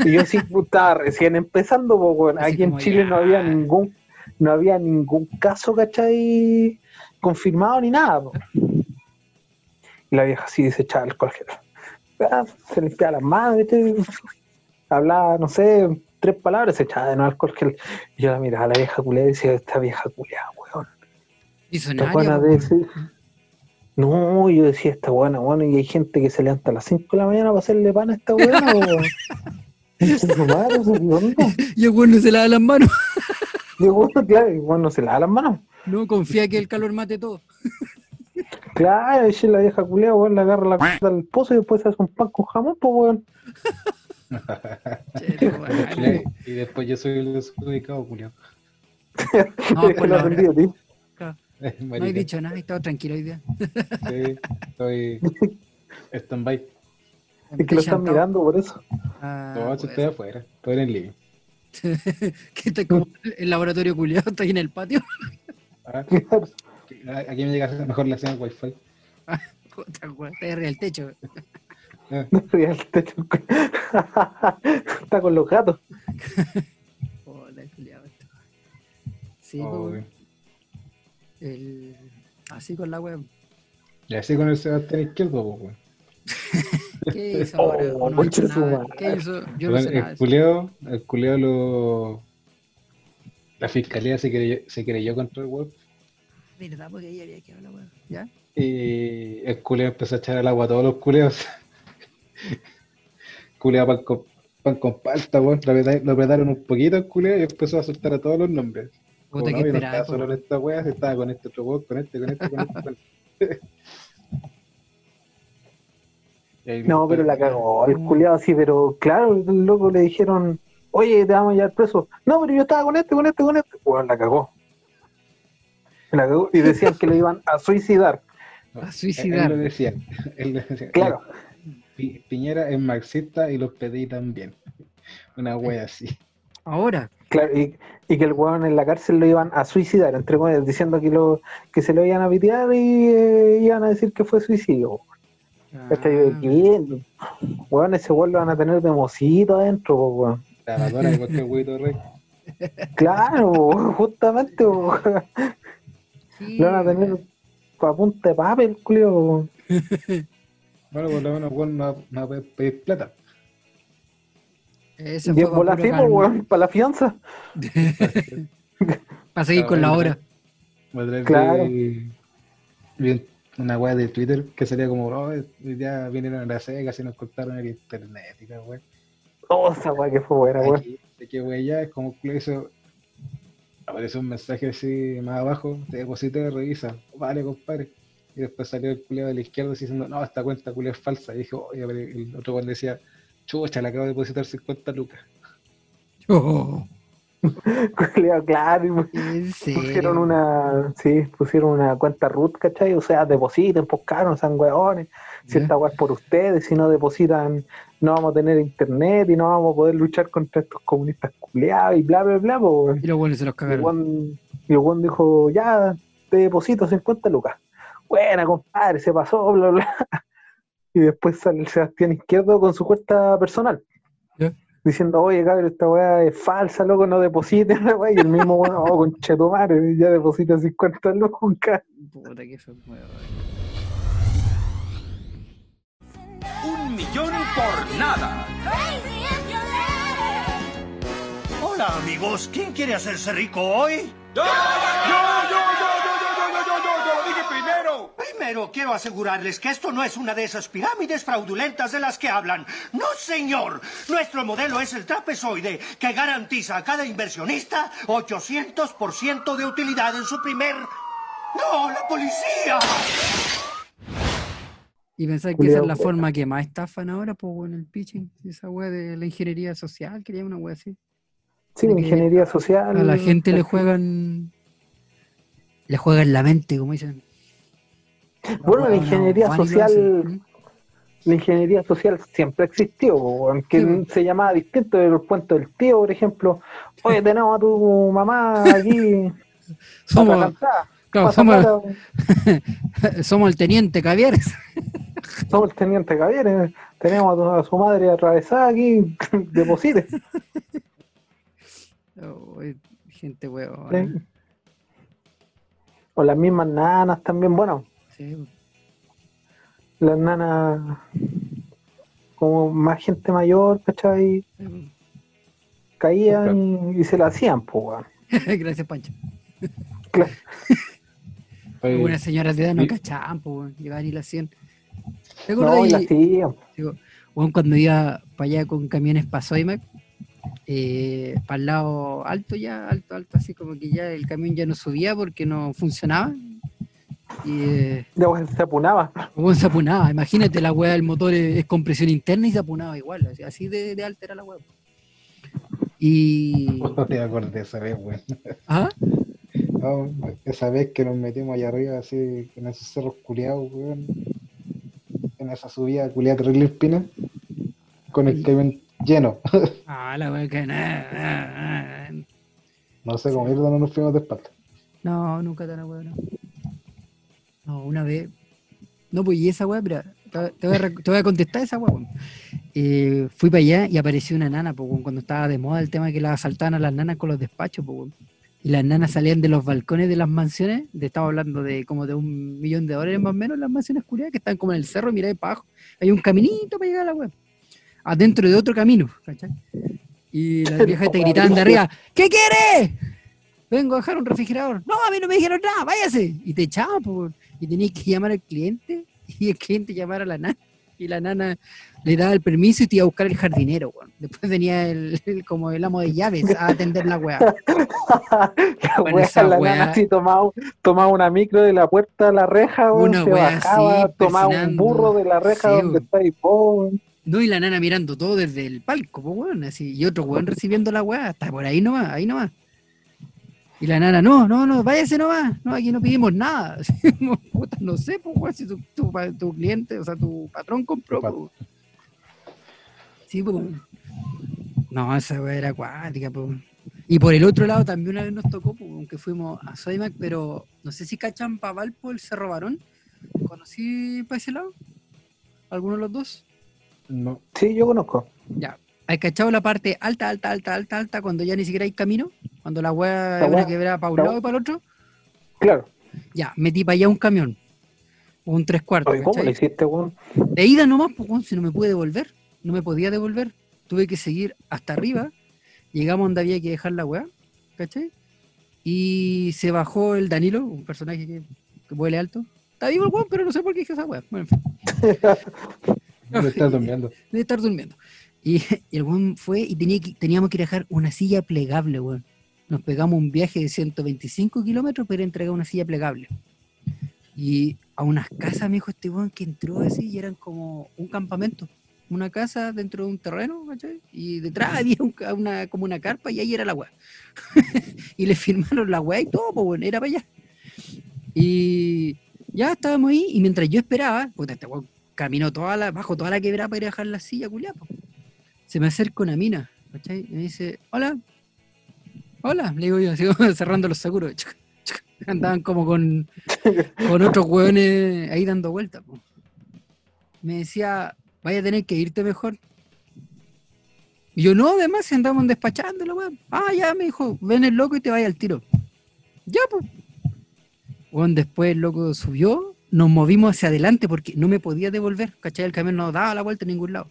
Y yo sí estaba recién empezando, pues, weón. Así Aquí en Chile no había ningún, no había ningún caso, ¿cachai? Confirmado ni nada, po. Y la vieja sí se echaba alcohol gel. Ah, Se limpiaba las manos, ¿viste? Hablaba, no sé, tres palabras, se echaba de nuevo alcohol gel. Y yo la miraba a la vieja culea y decía, esta vieja culea, weón. De weón. decir. No, yo decía, esta buena, bueno, y hay gente que se levanta a las 5 de la mañana para hacerle pan a esta buena, weón. Y el weón no se lava las manos. Y bueno, claro, y bueno, se lava las manos. No confía que el calor mate todo. Claro, y la vieja culea, weón, le agarra la c del pozo y después se hace un pan con jamón, pues, weón. Che, y después yo soy el desubicado, Julio. No, Es que por lo la hora. aprendí a ti. No he dicho nada, he estado tranquilo hoy día. Sí, estoy stand-by. Es que lo están mirando por eso. Ah, No, pues. estoy afuera, estoy en el living. que está como el laboratorio culiado, está ahí en el patio. Ah, Aquí me llega mejor la señal wifi. Puta, weón, está arriba del techo. No, arriba del techo. Está con los gatos. Culiao, este. Sí, Oh, pues. El... Así con la web. Y así con el Sebastián Izquierdo, pues, weón. ¿Qué hizo ahora? Oh, no su nada. ¿Qué hizo? Yo no Weón, sé nada el eso. culeo, el culeo lo. La fiscalía se creyó, se creyó contra el web ¿Verdad? Porque ahí había que hablar, weón. ¿Ya? y el culeo empezó a echar al agua a todos los culeos. culeo pan con, pan con palta, weón. Lo apretaron- lo apretaron un poquito el culeo y empezó a soltar a todos los nombres. Puta, no, que no esperaba. estaba solo en esta wea, estaba con este otro weón, con este, con este, con este, con este. No, pero la cagó, el culiado así, pero claro, el loco le dijeron, oye, te vamos a llevar preso. No, pero yo estaba con este, con este, con este. Bueno, la cagó. La cagó y decían que lo iban a suicidar. A Él suicidar. lo decía. Él lo decía. Claro. Pi- Piñera es marxista y los pedí también. Una wea así. Ahora. Claro, y, y que el weón en la cárcel lo iban a suicidar, entre comillas, diciendo que lo que se lo iban a pitear y eh, iban a decir que fue suicidio. Ah, ¿Qué? Weón, ese weón lo van a tener de mocito adentro, weón. Grabadora de cualquier huevito rey. Claro, justamente, sí, lo van a tener a punta de papel, culio. Bueno, por lo menos weón no, no va a poder pedir plata. Ese Y fue en pa' bola puro así, po, calma. weón, para la fianza. Para seguir con la hora. Va a traer Claro. vi una wea de Twitter que sería como, oh, ya vinieron a la SEGA, casi nos cortaron el internet y la wea. Oh, esa weá que fue buena. Aquí, de que wea ya es como que eso. Apareció un mensaje así más abajo, te deposité, revisa. Vale, compadre. Y después salió el culeo de la izquierda diciendo, no, esta cuenta culeo es falsa. Y dijo, oye, el otro weón decía, chucha, le acabo de depositar 50 lucas. Oh, Culiao, claro, y ¿En pusieron una, sí, pusieron una cuenta root, ¿cachai? O sea, depositen, pues caro, sean weones. Si esta weá es por ustedes, si no depositan, no vamos a tener internet y no vamos a poder luchar contra estos comunistas culeados y bla, bla, bla, pues. Y los buenos se los cagaron. y el weón dijo, ya, te deposito 50 lucas. Buena, compadre, se pasó, bla, bla. Y después sale el Sebastián Izquierdo con su cuenta personal. Diciendo, oye, cabrón, esta weá es falsa, loco, no depositen la weá. Y el mismo weón, oh, conchetumare, ya deposita 50 lucas. Puta que fue weón. Un millón por nada. Hola amigos, ¿quién quiere hacerse rico hoy? ¡Yo, yo, yo, yo, yo, yo, primero! Quiero asegurarles que esto no es una de esas pirámides fraudulentas de las que hablan. No, señor. Nuestro modelo es el trapezoide que garantiza a cada inversionista 800% de utilidad en su primer... ¡No, la policía! Y pensáis que esa es la Culeado. forma que más estafan ahora, pues bueno, el pitching, esa weá de la ingeniería social, quería una weá así. Sí, De ingeniería social. A la gente le juegan, le juegan la mente, como dicen. Bueno, la ingeniería social, ¿Mm? la ingeniería social siempre existió, aunque Sí, se llamaba distinto de los cuentos del tío, por ejemplo. Oye, tenemos a tu mamá aquí. Somos, claro, somos, somos el teniente Cavieres. somos el teniente Javier, eh, tenemos a, tu- a su madre atravesada aquí, deposite. Oh, gente. Sí. O las mismas nanas también, bueno, Sí, las nanas como más gente mayor, ¿cachai? sí, Caían y, y se la hacían, pues, weón. Gracias, Pancho. Claro. Oye, Algunas señoras de edad no y- cachaban, pues, weón, llegaban y la hacían. ¿Te No, y acordás? la hacían. Digo, weón, cuando iba para allá con camiones para Soimac, eh, para el lado alto ya, alto, alto, así como que ya el camión ya no subía porque no funcionaba. Y eh, Ya, weón, se apunaba. weón, se apunaba. Imagínate, la weá del motor es, es compresión interna y se apunaba igual. Así, así de, de alta era la weá. Y. No te acordé esa vez, weón. ¿Ah? No, esa vez que nos metimos allá arriba, así, en esos cerros culiados, weón. En esa subida culiada terrible espina. Con el camión lleno. Ah, la weá que. nah. No sé cómo mierda no nos fuimos de espalda. No, nunca tan weá, no. No, una vez. No, pues y esa weá, mira, te, te voy a, te voy a contestar esa weá, eh, fui para allá y apareció una nana, weón, cuando estaba de moda el tema de que las asaltaban a las nanas con los despachos, weón. y las nanas salían de los balcones de las mansiones, de, estaba hablando de como de un millón de dólares más o menos, las mansiones culiadas que están como en el cerro, mirá para abajo, hay un caminito para llegar a la web, adentro de otro camino, ¿cachai? Y las viejas te gritaban de arriba, ¿qué quieres? Vengo a dejar un refrigerador. No, a mí no me dijeron nada, váyase. Y te echaban, weón. Y tenías que llamar al cliente, y el cliente llamar a la nana, y la nana le daba el permiso y te iba a buscar el jardinero, weón. Después venía el, el- como el amo de llaves a atender la weá. La Bueno, esa la wea- nana así tomaba, tomaba una micro de la puerta a la reja, weón, Una se wea bajaba, tomaba un burro de la reja Sí, donde está weón. No, y la nana mirando todo desde el palco, pues weón, así, y otro weón recibiendo la weá, hasta por ahí nomás, ahí nomás. Y la nana, no, no, no, váyase nomás, no, aquí no pedimos nada. Puta, no sé, pues si tu, tu, cliente, o sea, tu patrón compró, Tu pat- pues, weón. Sí, pues. No, esa weá era acuática, pues. Y por el otro lado también una vez nos tocó, pues, aunque fuimos a Sodimac, pero no sé si cachan para Valpo el Cerro Barón. ¿Conocí para ese lado? ¿Alguno de los dos? No. Sí, yo conozco. Ya. ¿Has cachado la parte alta, alta, alta, alta, alta, cuando ya ni siquiera hay camino? Cuando la weá es una quebrada para un la lado y para el otro. Claro. Ya, metí para allá un camión. Un tres cuartos. Oye, ¿Cómo lo hiciste, weón? De ida nomás, pues, weón, si no me pude devolver. No me podía devolver. Tuve que seguir hasta arriba. Llegamos donde había que dejar la weá. ¿Cachai? Y se bajó el Danilo, un personaje que, que vuele alto. Está vivo el weón, pero no sé por qué dije esa weá. Bueno, en fin. Estás durmiendo. Debe estar durmiendo. Y, y el weón fue y tenía que, teníamos que dejar una silla plegable, weón. Nos pegamos un viaje de 125 kilómetros para entregar una silla plegable. Y a unas casas me dijo este weón que entró así y eran como un campamento. Una casa dentro de un terreno, ¿cachai? Y detrás había un una, como una carpa y ahí era la weá. y le firmaron la weá y todo, pues bueno, era para allá. Y ya estábamos ahí y mientras yo esperaba, puta, este weón caminó toda la, bajo toda la quebrada para ir a dejar la silla, culiá, po. Se me acerca una mina, ¿cachai? Y me dice, hola, hola, le digo yo, así cerrando los seguros. Andaban como con, con otros hueones ahí dando vueltas. Me decía, vaya a tener que irte mejor. Y yo, no, además, si andamos despachando la weón. Ah, ya, me dijo, ven el loco y te vaya al tiro. Ya, pues. Después el loco subió, nos movimos hacia adelante porque no me podía devolver, ¿cachai? El camión no daba la vuelta en ningún lado.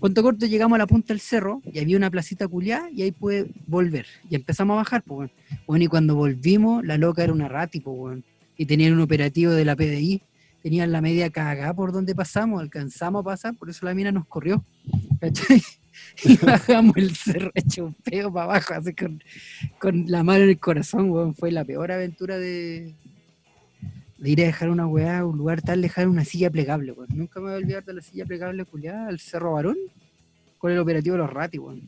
Cuanto corto llegamos a la punta del cerro y había una placita culiada y ahí pude volver. Y empezamos a bajar, pues, bueno. Bueno, y cuando volvimos, la loca era una rati, pues, bueno. Y tenían un operativo de la PDI. Tenían la media cagada por donde pasamos, alcanzamos a pasar, por eso la mina nos corrió. Y bajamos el cerro hecho un peo para abajo, así con, con la mano en el corazón, weón. Fue la peor aventura de, de ir a dejar una weá a un lugar tal, dejar una silla plegable, weón. Nunca me voy a olvidar de la silla plegable culiada al Cerro Barón con el operativo de los ratis, weón.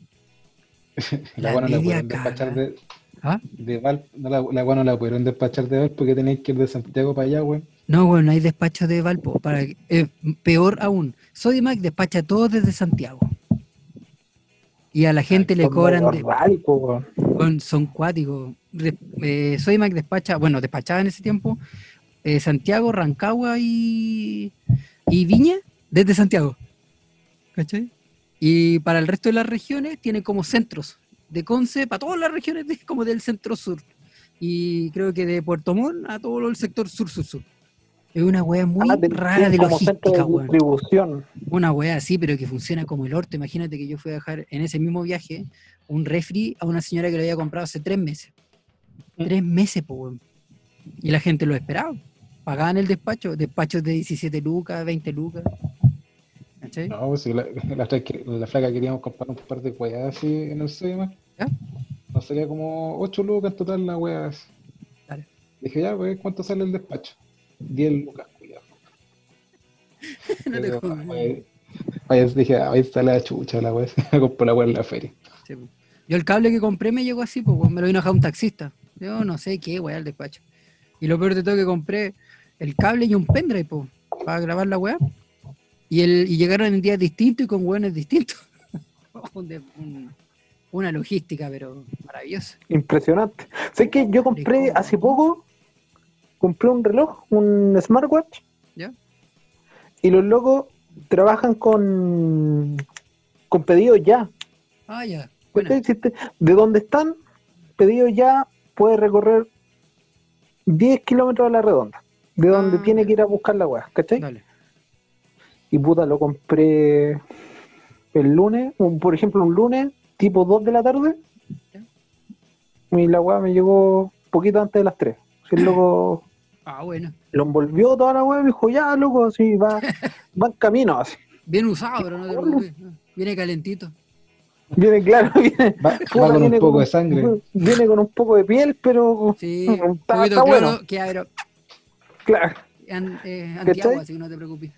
La La la pudieron despachar de, ¿Ah? de Val, no, la, la buena la pudieron despachar de Val porque tenéis que ir de Santiago para allá, güey. No, weón, hay despacho de Valpo. Para, eh, peor aún, Sodimac despacha todo desde Santiago. Y a la gente le Son cobran de, raros, po, weón. Weón, son cuáticos. Eh, Sodimac despacha, bueno, despachaba en ese tiempo eh, Santiago, Rancagua y, y Viña desde Santiago. ¿Cachai? Y para el resto de las regiones tiene como centros de Conce, para todas las regiones de- como del centro sur. Y creo que de Puerto Montt a todo el sector sur-sur-sur. Es una wea muy Ah, de- rara de de logística, weón. distribución. Una wea así, pero que funciona como el orto. Imagínate que yo fui a dejar en ese mismo viaje un refri a una señora que lo había comprado hace tres meses. Tres meses, pues, weón. Y la gente lo esperaba. Pagaban el despacho, despachos de 17 lucas, 20 lucas. ¿Cachai? No, pues si la, la, flaca, la flaca queríamos comprar un par de weas así en el Sodimac. ¿Ya? Nos salía como 8 lucas en total la wea. así. Dale. Dije, ya, pues, ¿cuánto sale el despacho? 10 lucas, cuidado. No te jodas. Dije, ah, ahí está la chucha la wea. Compré la wea en la feria. Sí, po. Yo el cable que compré me llegó así, pues me lo vino a dejar un taxista. Yo no sé qué, weá, el despacho. Y lo peor de todo que compré el cable y un pendrive, para grabar la weá. Y, el, y llegaron en días distintos y con weones distintos. Un de- un- una logística, pero maravillosa. Impresionante. Sé que yo compré hace poco, compré un reloj, un smartwatch, ¿Ya? y los locos trabajan con con pedidos ya. Ah, ya. De donde están, pedidos ya, puede recorrer 10 kilómetros a la redonda. De donde Ah, tiene que ir a buscar la weá, ¿cachai? Dale. Y puta, lo compré el lunes, un- por ejemplo, un lunes, tipo 2 de la tarde. Y la weá me llegó poquito antes de las 3. Si el loco Ah, bueno. lo envolvió toda la weá y me dijo, ya, loco, así va, va en camino, así. Bien usado, pero no te preocupes. Viene calentito. Viene claro, viene, Va, puta, va con un poco con- de sangre. Viene con un poco de piel, pero Sí, está, un está poquito bueno. cloro, que pero Claro. an- eh, así que no te preocupes.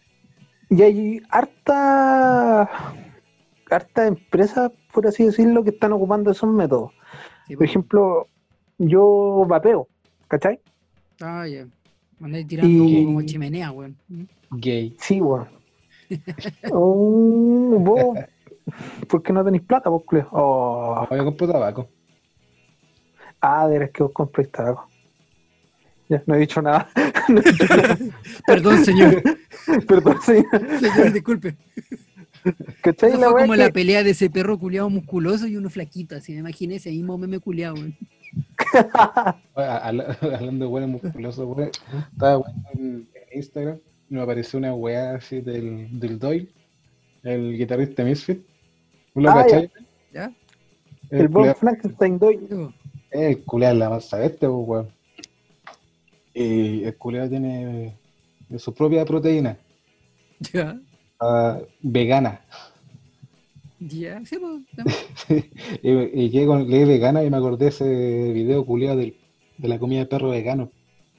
Y hay harta, harta empresas, por así decirlo, que están ocupando esos métodos. Sí, Por ejemplo, yo vapeo, ¿cachai? Ah, ya. Andáis tirando Y- como chimenea, weón. Gay. Sí, weón. Oh, vos, ¿por qué no tenéis plata, vos, culeo? Oh, Yo compro tabaco. ah, de veras que vos compréis tabaco. Ya, no he dicho nada. No he dicho nada. Perdón, señor. Perdón, señor. Señor, disculpe. ¿Cachai? Eso La fue como que- la pelea de ese perro culiado musculoso y uno flaquito, así me imaginé ese mismo meme culiado, Hablando de weón musculoso, weón. Estaba en, Instagram y me apareció una weá así del, del Doyle, el guitarrista Misfit. ¿Lo Ah, cachai? ¿Ya? El Von Frankenstein doy. Digo, El culeado es la masa este, pues, weón. Y el culeado tiene eh, su propia proteína, Ya, ah, vegana. ya, sí, pues, y, y llegué con leí vegana y me acordé ese video culiado del- de la comida de perro vegano.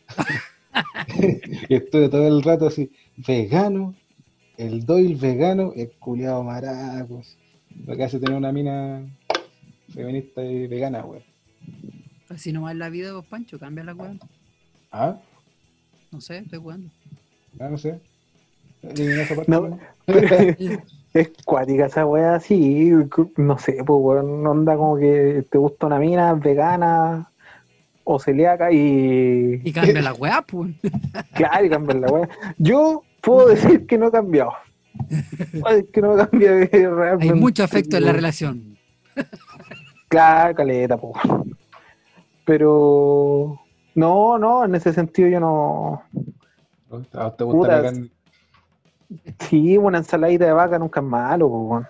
y estuve todo el rato así, vegano, el Doyle vegano, el culiado maracos. Lo que hace tener una mina feminista y vegana, weón. Así nomás la vida, vos, Pancho, cambia la weón. Ah, No sé, estoy jugando. ah, no sé. Elimina esa parte, No, ¿no? Es cuática esa weá, sí, no sé, pues weón, onda como que te gusta una mina vegana o celíaca y, Y cambia la weá, pues. claro, y cambiar la weá. Yo puedo decir que no he cambiado. Puedo decir que no he cambiado Hay realmente. mucho afecto en la relación. Claro, caleta, pues. Pero no, no, en ese sentido yo no. ¿A vos ¿Te gusta la carne? Sí, una ensaladita de vaca nunca es malo, weón.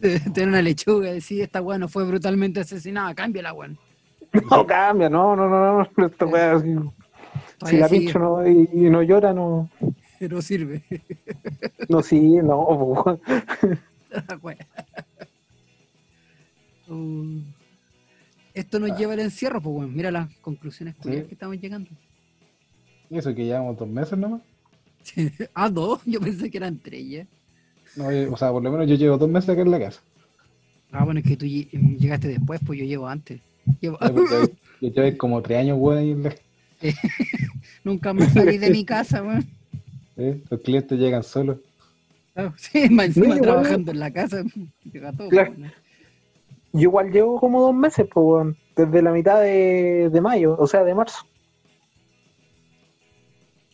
Tener una lechuga y decir, esta weá no fue brutalmente asesinada, cambia la weón. No cambia, no, no, no, no. Esta weá, así, si Todavía la pincho no, y, y no llora, no. pero sirve. No, sí, no. Uh, Esto nos lleva al encierro, pues weón. Mira las conclusiones Sí. que estamos llegando. ¿Y eso que llevamos dos meses nomás? ah, dos, yo pensé que eran tres ya. No, yo- o sea, por lo menos yo llevo dos meses acá en la casa. Ah, bueno, es que tú lle- llegaste después, pues yo llevo antes. Llevo- porque Yo llevo como tres años, weón, ahí en la- Nunca más salí de mi casa, weón. ¿eh? Los clientes llegan solos. Ah, Sí, más encima No, trabajando en la casa. llega todo, Claro. pues. Yo igual llevo como dos meses, pues, desde la mitad de, de mayo, o sea, de marzo.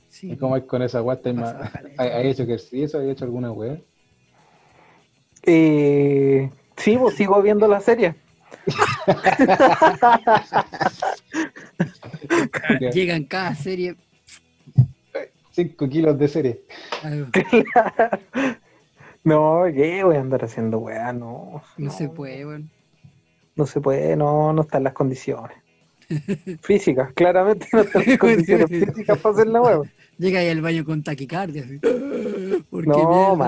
Sí. ¿Y cómo es con esa weá? ¿Has Pasa caleta. ¿Has hecho ejercicio? ¿Has hecho alguna weá? Eh, sí, pues sigo viendo la serie. Llegan cada serie. Cinco kilos de serie. No, ¿qué voy a andar haciendo weá? No, No se puede, weón. No se puede, no, no están las condiciones. Físicas, claramente no están las condiciones físicas para hacer la weá. Llega ahí al baño con taquicardia. Porque No, un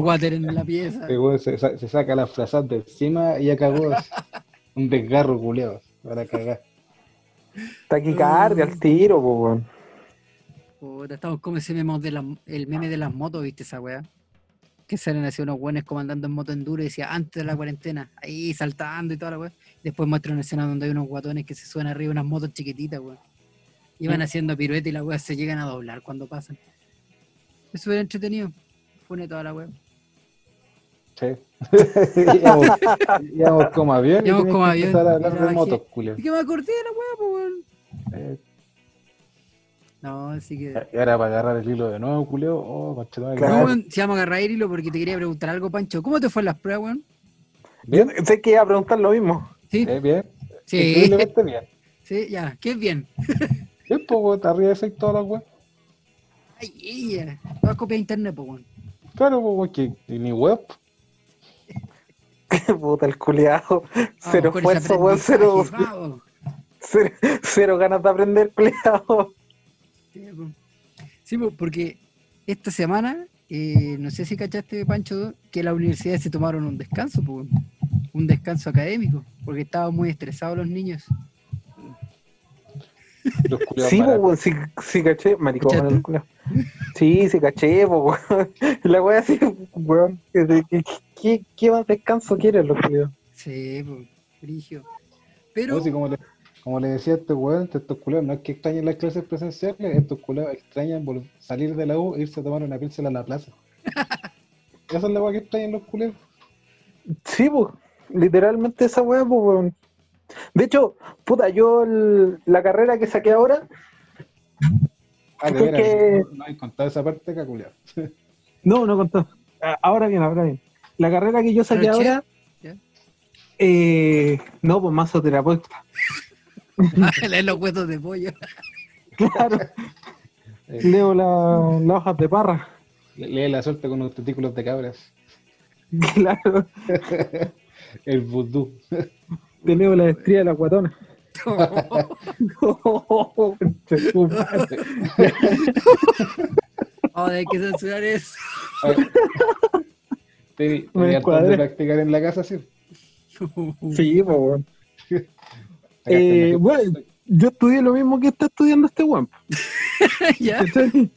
po. water en la pieza. Se, se saca las frazas de encima y acabó. Un desgarro culiado. Para cagar. Taquicardia al tiro, pues, weón. Puta, estamos como ese meme de, la- el meme de las motos, ¿viste esa weá? Que salen así unos buenos comandando en moto enduro y decía antes de la cuarentena, ahí saltando y toda la weá. Después muestra una escena donde hay unos guatones que se suben arriba unas motos chiquititas, weón. Y van haciendo pirueta y las weas se llegan a doblar cuando pasan. Es súper entretenido. Fune toda la weá. Sí. íbamos como avión. y tenías como avión, y motos, culiao. Y que me acordé de la weá, pues weón. Eh, No, así que. Y ahora para agarrar el hilo de nuevo, culeo. Oh, No, claro. weón, si vamos a agarrar el hilo porque te quería preguntar algo, Pancho. ¿Cómo te fue en las pruebas, weón? Bien, Sé que iba a preguntar lo mismo. Sí, eh, bien. sí, Increíblemente bien. sí, ya. ¿Qué es bien? Bien, pues, weón, arriba de seis todas las weas. Ay, ella. Vas a copiar internet, pues, weón. Claro, pues, weón, que ni web. Puta el culiado. Cero esfuerzo, weón. Cero, cero, cero ganas de aprender, culiado. Sí, po. Sí, po, porque esta semana, eh, no sé si cachaste, Pancho, que las universidades se tomaron un descanso, po, un descanso académico, porque estaban muy estresados los niños. Los Sí, pues, sí, sí caché, maricón. Sí, sí caché, pues, weón. La wea así, weón. ¿Qué, qué, más descanso quieren los culiados? Sí, po, frigio. Pero, No, sí, como, le, como le decía a este weón, estos culeos no es que extrañen las clases presenciales, estos culeos extrañan salir de la U e irse a tomar una píldora a la plaza. Esa es la weá que extrañan los culeos. Sí, pues, literalmente esa weá, pues, weón. De hecho, puta, yo el- la carrera que saqué ahora, Ah, de veras, no, no hay contado esa parte acá, culeado. no, no contó. Ah, Ahora bien, ahora bien. La carrera que yo saqué ahora, eh, no, pues masoterapeuta. leer los huesos de pollo. Claro, leo la- las hojas de parra. Le- Lee la suerte con los testículos de cabras. Claro, El vudú. te leo la estría de la guatona. Oh, hay que censurar eso. Te- Me Tenía harto cuadra. de practicar en la casa, sí. Sí, pues. Sacaste Eh, bueno, yo estudié lo mismo que está estudiando este weón. ya, estudié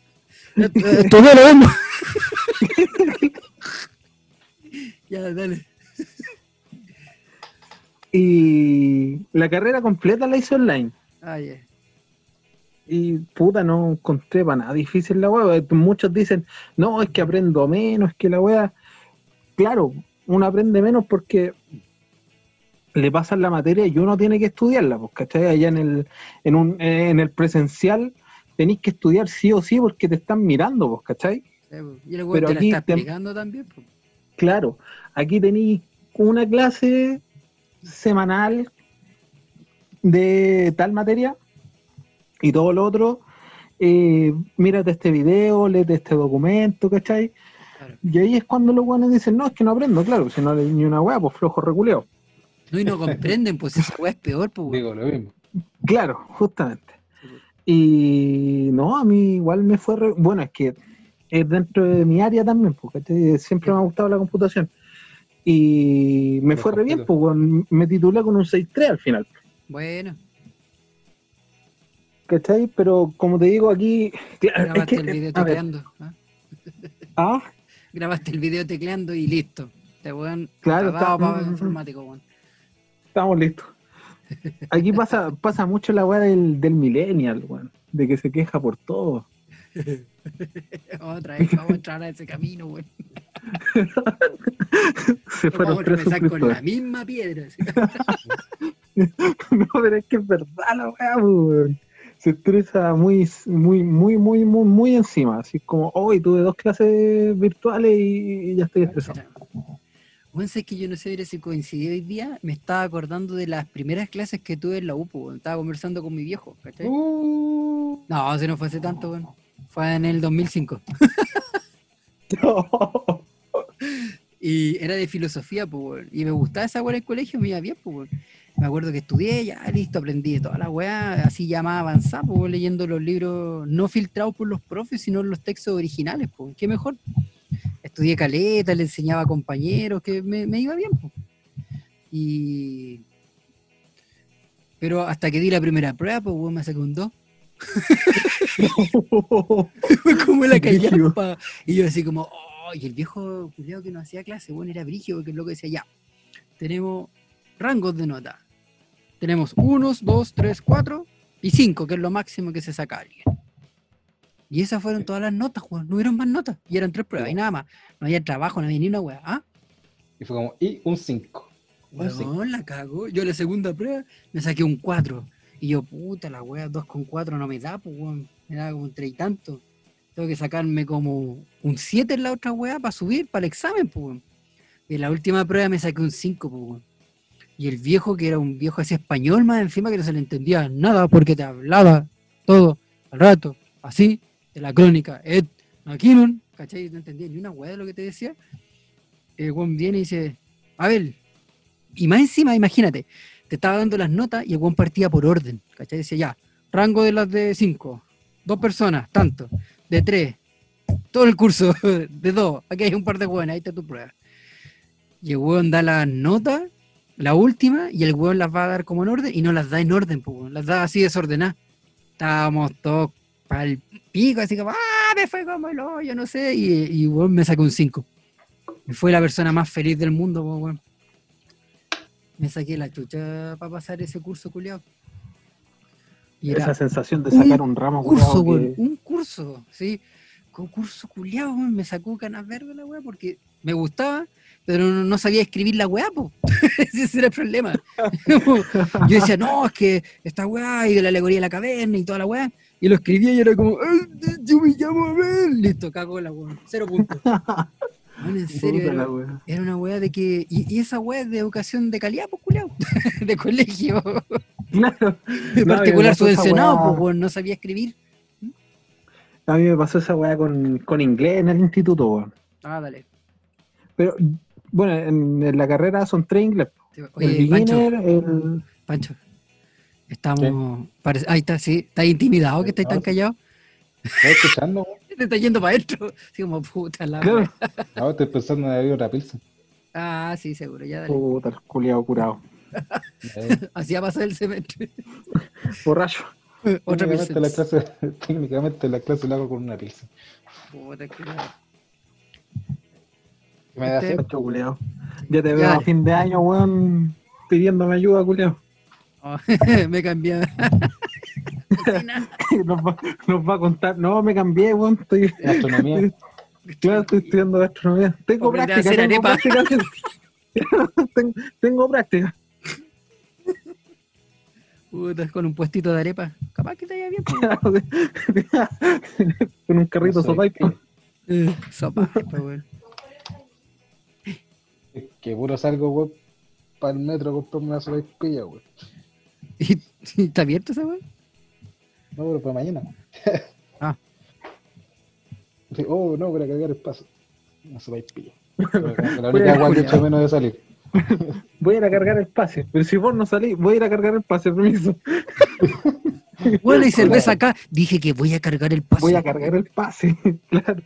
lo mismo. ya, dale. Y la carrera completa la hice online. Ah, ya. Y puta, no encontré para nada difícil la weá. Muchos dicen, no, es que aprendo menos, es que la weá. Claro, uno aprende menos porque le pasan la materia y uno tiene que estudiarla, pues, ¿cachai? Allá en el, en un, eh, en el presencial tenéis que estudiar sí o sí porque te están mirando, pues, ¿cachai? Sí, po. Y el Pero te la aquí está te- explicando también. Claro, aquí tenéis una clase semanal de tal materia y todo lo otro, eh, mírate este video, léete este documento, ¿cachai? Claro. Y ahí es cuando los buenos dicen, no, es que no aprendo, claro, si no ni una weá, pues flojo reculeo. No, y no comprenden, pues esa weá es peor, pues. Digo lo mismo. Claro, justamente. Y no, a mí igual me fue, re- bueno, es que es dentro de mi área también, porque siempre me ha gustado la computación. Y me Los fue re bien, pues me titulé con un 6.3 al final. Bueno, ¿Cachai? Pero como te digo aquí, es grabaste que, el video tecleando. ¿ah? ah, Grabaste el video tecleando y listo. Este weón Claro, para mm, mm, informático, weón. Estamos listos. Aquí pasa, pasa mucho la weá del, del millennial, weón, de que se queja por todo. Otra vez, vamos a entrar a ese camino, weón. Se fueron Vamos a empezar con la misma piedra. No, pero es que es verdad la weá, weón. Se estresa muy, muy, muy, muy, muy, muy encima. Así como, hoy tuve dos clases virtuales y ya estoy estresado. Bueno, es que yo no sé mira, si coincidió hoy día, me estaba acordando de las primeras clases que tuve en la UPU, weón. estaba conversando con mi viejo, ¿cachai? Uh, No, si no fue hace tanto, weón. Fue en el 2005. Y era de filosofía, pues. Y me gustaba esa weá en el colegio, me iba bien, pues. Me acuerdo que estudié, ya listo, aprendí toda la weá, así ya más avanzada, pues, leyendo los libros no filtrados por los profes, sino los textos originales, pues, qué mejor. Estudié caleta, le enseñaba a compañeros, que me, me iba bien. Y. Pero hasta que di la primera prueba, pues, weón, me saqué un 2. Fue como la callampa. Y yo así como, oh, y el viejo culiao que no hacía clase, bueno, era brígido, porque el loco decía, ya, tenemos rangos de nota. Tenemos unos, dos, tres, cuatro y cinco, que es lo máximo que se saca alguien. Y esas fueron todas las notas, Juan. No hubieron más notas. Y eran tres pruebas y nada más. No había trabajo, no había ni una weá. ¿Ah? y fue como, y un 5. Un cinco. Weón, la cago. Yo la segunda prueba me saqué un 4. Y yo, puta, la wea 2 con 4 no me da, pues, weón. me daba como un tres y tanto. Tengo que sacarme como un 7 en la otra weá para subir para el examen, pues. weón. Y en la última prueba me saqué un 5, pues. weón. Y el viejo, que era un viejo así español más encima, que no se le entendía nada porque te hablaba todo al rato, así, de la crónica. Ed McKinnon, ¿cachai? No entendía ni una weá de lo que te decía. El weón viene y dice, Abel, y más encima, imagínate, te estaba dando las notas y el weón partía por orden, ¿cachai? Decía, ya, rango de las de 5, dos personas, tanto, de 3, todo el curso, de 2, aquí hay un par de weones, ahí está tu prueba. Y el weón da las notas, la última, y el weón las va a dar como en orden, y no las da en orden, pues, las da así desordenadas. Estábamos todos pa'l pico, así como, ¡ah! Me fue como el hoyo, no sé, y, y weón me sacó un 5. Y fue la persona más feliz del mundo, pues, weón. Me saqué la chucha para pasar ese curso culiado. Y Esa sensación de sacar un, ramo curso, culiao weón, que- un curso, sí. Con curso culiado, weón, me sacó canas verdes la weá porque me gustaba, pero no, no sabía escribir la weá, po. Ese era el problema. Yo decía, no, es que esta weá y de la alegoría de la caverna y toda la weá. Y lo escribía y era como, "Eh, yo me llamo Abel. Listo, cago la weá. Cero puntos. Weón, en serio, era, era una weá de que. Y, y esa weá es de educación de calidad, pues culiao. de colegio. Claro. En No, particular subvencionado, weá- pues weón, no sabía escribir. A mí me pasó esa weá con, con inglés en el instituto, weón. Ah, dale. Pero, bueno, en, en la carrera son tres inglés. el Oye, Pancho, beginner, el... Pancho. Estamos. parece- ahí está, sí. ¿Estás intimidado que estáis tan callados? ¿Estás escuchando? Te está yendo para adentro. Así como puta la wea. No, estoy pensando en abrir otra pilsen. Ah, sí, seguro, ya dale. Puta, el culiao curado. Así ha pasado el semestre. Borracho. Otra técnicamente, pilsen. la clase, técnicamente la clase la hago con una pilsen. Puta, culiao. Me da Este- culiao. Ya te Ya, veo a fin de año, weón, pidiéndome ayuda, culiao. Oh, me cambié. Nos va, nos va a contar. No, me cambié, weón. Estoy, Gastronomía. claro, estoy estudiando gastronomía. Tengo práctica, hacer tengo arepa. práctica. tengo, tengo práctica. Puta, con un puestito de arepa. Capaz que te vaya bien. Con un carrito No sopaipo. Eh, Sopa, weón. Es que puro salgo, weón, para el metro comprarme una sola espilla, weón. ¿Y, y está abierto esa weón? No, pero para mañana. Ah. Sí, Oh, no, para cargar el paso. Una sola espilla. La Voy única a- agua que echo menos de salir. Voy a ir a cargar el pase. Pero si vos no salís, voy a ir a cargar el pase, permiso. Bueno, y cerveza acá. Dije que voy a cargar el paso. Voy a cargar el pase, claro.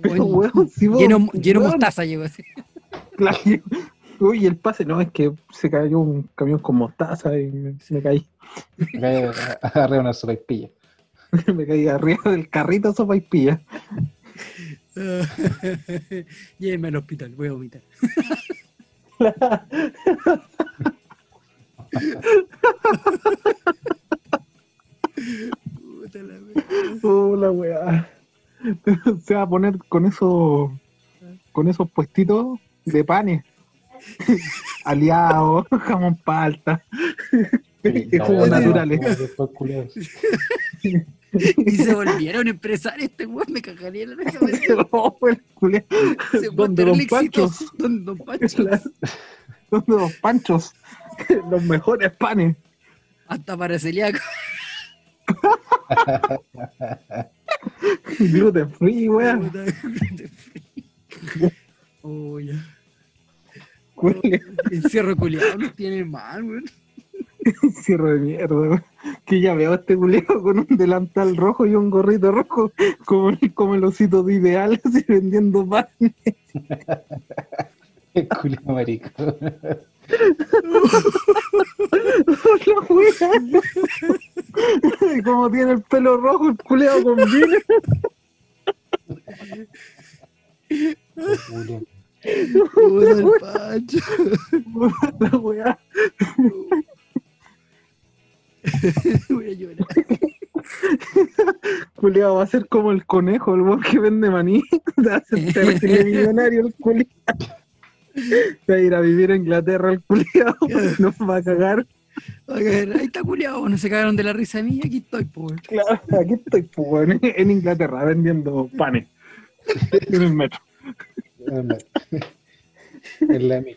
Pero, Bueno, weón, si vos. Lleno, lleno weón, mostaza llegó así. claro. Uy, el pase, no, es que se cayó un camión con mostaza y me, me caí. Me agarré una sola espilla. me caí arriba del carrito sopa y pilla. Llévenme al hospital, voy a vomitar. Puta la wea. Oh, la weá. Se va a poner con esos con esos puestitos de panes. Aliados, jamón palta. Y jugos naturales. Y se volvieron empresarios, este weón me cagaría la el. Se fue ¿Dónde panchos? exitoso. Don, don Pancho. ¿Dónde los panchos? Los mejores panes. Hasta para celíaco. Gluten free, weón. Puta, Oh, ya. Encierro culiado nos tiene mal, weón. Cierro de mierda, weón. Que ya veo a este culiao con un delantal rojo y un gorrito rojo, como, el- como el osito de ideal, así vendiendo pan. El culiao marico. La como tiene el pelo rojo, el culeado combina. Culiao. Puta el Pancho. La wea. Voy a llorar. Culeado va a ser como el conejo, el weón que vende maní. Va a ser millonario el culeado. Va a ir a vivir a Inglaterra el culeado. Nos va a cagar. Ahí está culiado, no se cagaron de la risa de mí, aquí estoy, pues. Claro, aquí estoy, pues, en Inglaterra vendiendo panes en el metro. En la mía.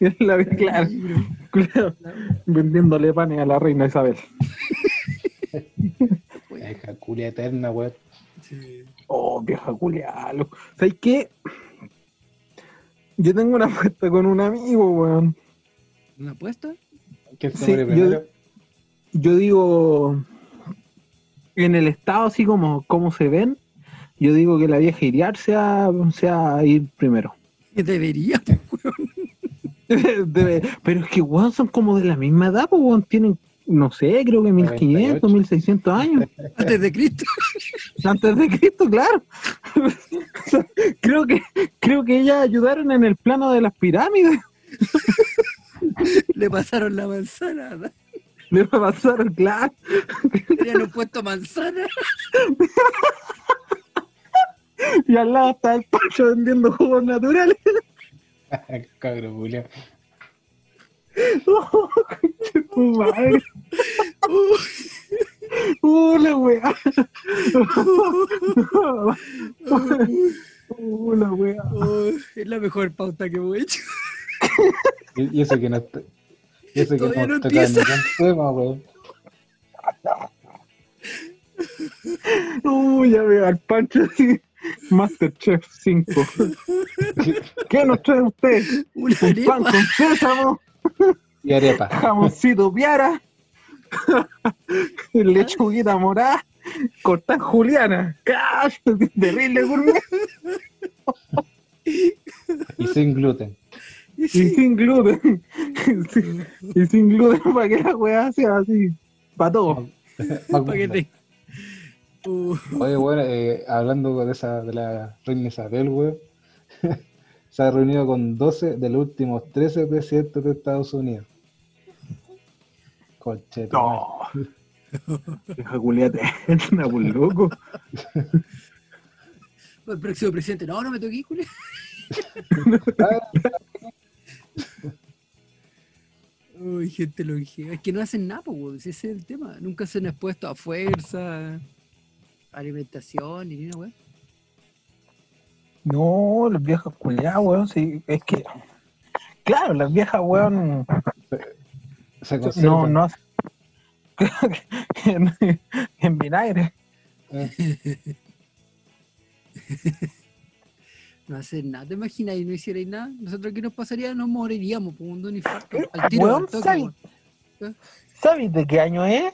En la claro, claro, vendiéndole panes a la reina Isabel. Vieja culia eterna, weón. Oh, vieja culia. lo- ¿Sabes qué? Yo tengo una apuesta con un amigo, weón. ¿Una apuesta? ¿Quién se Sí, yo-? Yo digo, en el estado así como, como se ven, yo digo que la vieja Iriar sea, sea ir primero. Debería, pues. Debe- pero es que, weón, son como de la misma edad, pues, weón, tienen, no sé, creo que 1500, 98. 1600 años. Antes de Cristo. Antes de Cristo, claro. creo que creo que ellas ayudaron en el plano de las pirámides. Le pasaron la manzana. Le pasaron, claro. Tenían un puesto manzana. Y al lado está el Pancho vendiendo jugos naturales. Cabro, culia. Oh, tu madre. Uh, la weá. Uh, la weá. Oh, es la mejor pauta que hemos hecho. Y, y eso que no está- y eso que no no tocado empieza. tema, weón. Uh, ya veo al Pancho así. Masterchef 5. ¿Qué nos trae usted? Una Un pan con sésamo, Y arepa. jamoncito piara, lechuguita morada, cortar juliana. ¡Cash! Terrible gourmet. Y sin gluten. Y sin gluten. y sin gluten para que la weá sea así. Para todo. Más Pa' que Uh, Oye, bueno, eh, hablando de esa de la reina Isabel, weón, se ha reunido con 12 de los últimos 13 presidentes de Estados Unidos. Conchete. No. Deja culiate. Una por loco. el próximo presidente. No, no me toqué, culia. Uy, gente longeva. Es que no hacen nada, pues, ese es el tema. Nunca se han expuesto a fuerza, alimentación, ni nada, weón. No, las viejas culiadas, weón. Sí, es que. Claro, las viejas, weón. Se No, conservan. no. en, en vinagre. No hacen nada, ¿te imaginas? Y no hicierais nada. Nosotros, ¿qué nos pasaría? Nos moriríamos, por un don infarto. Al tiro, Weón, al toque, ¿sabes? weón. ¿Sabes de qué año es?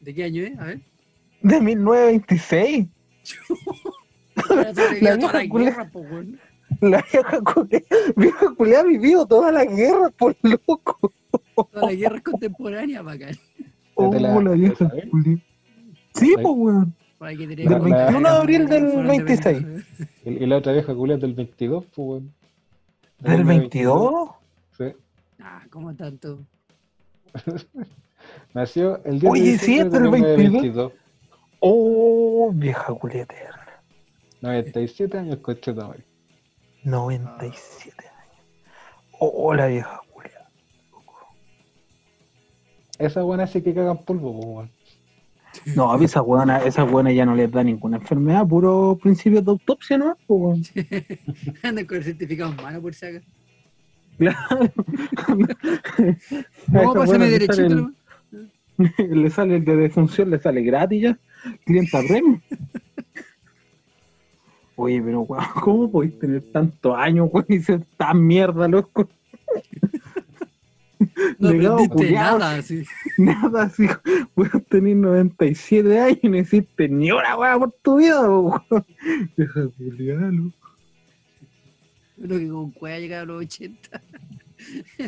¿De qué año es? A ver. De 1926. Ahora sobrevivió toda la vieja weón. La vieja ha vivido toda la guerra, por loco. Toda la guerra contemporánea, bacán. Oh, ¿De la- la vieja culiada. Sí, pues, weón. Del tenemos- 21 de abril del Fueron de 26. verdad. Y, la otra vieja culia del 22, pues, weón. ¿Del 22? Sí. Ah, ¿cómo tanto? Nació el día Oye, de sí, es del 22. Oh, vieja culiada eterna. 97 años, coche de madre. 97 años. Oh, la vieja culiada. Esa buena sí que cagan polvo, weón. No, a esa buena, esa buena ya no les da ninguna enfermedad, puro principio de autopsia, ¿no? Andan con el certificado en mano por si acaso. Claro. No, pásame derechito. sale el- nomás. le sale el de defunción, le sale gratis ya. Clienta premium. Oye, pero weón, ¿cómo podéis tener tantos años, weón, y ser tan mierda, loco? No Legado aprendiste culiao. nada, así. Nada así, weón, tenés 97 años y no hiciste ni una weá por tu vida, weón. Deja de culiar, loco. Uno que con cueva llega a los 80.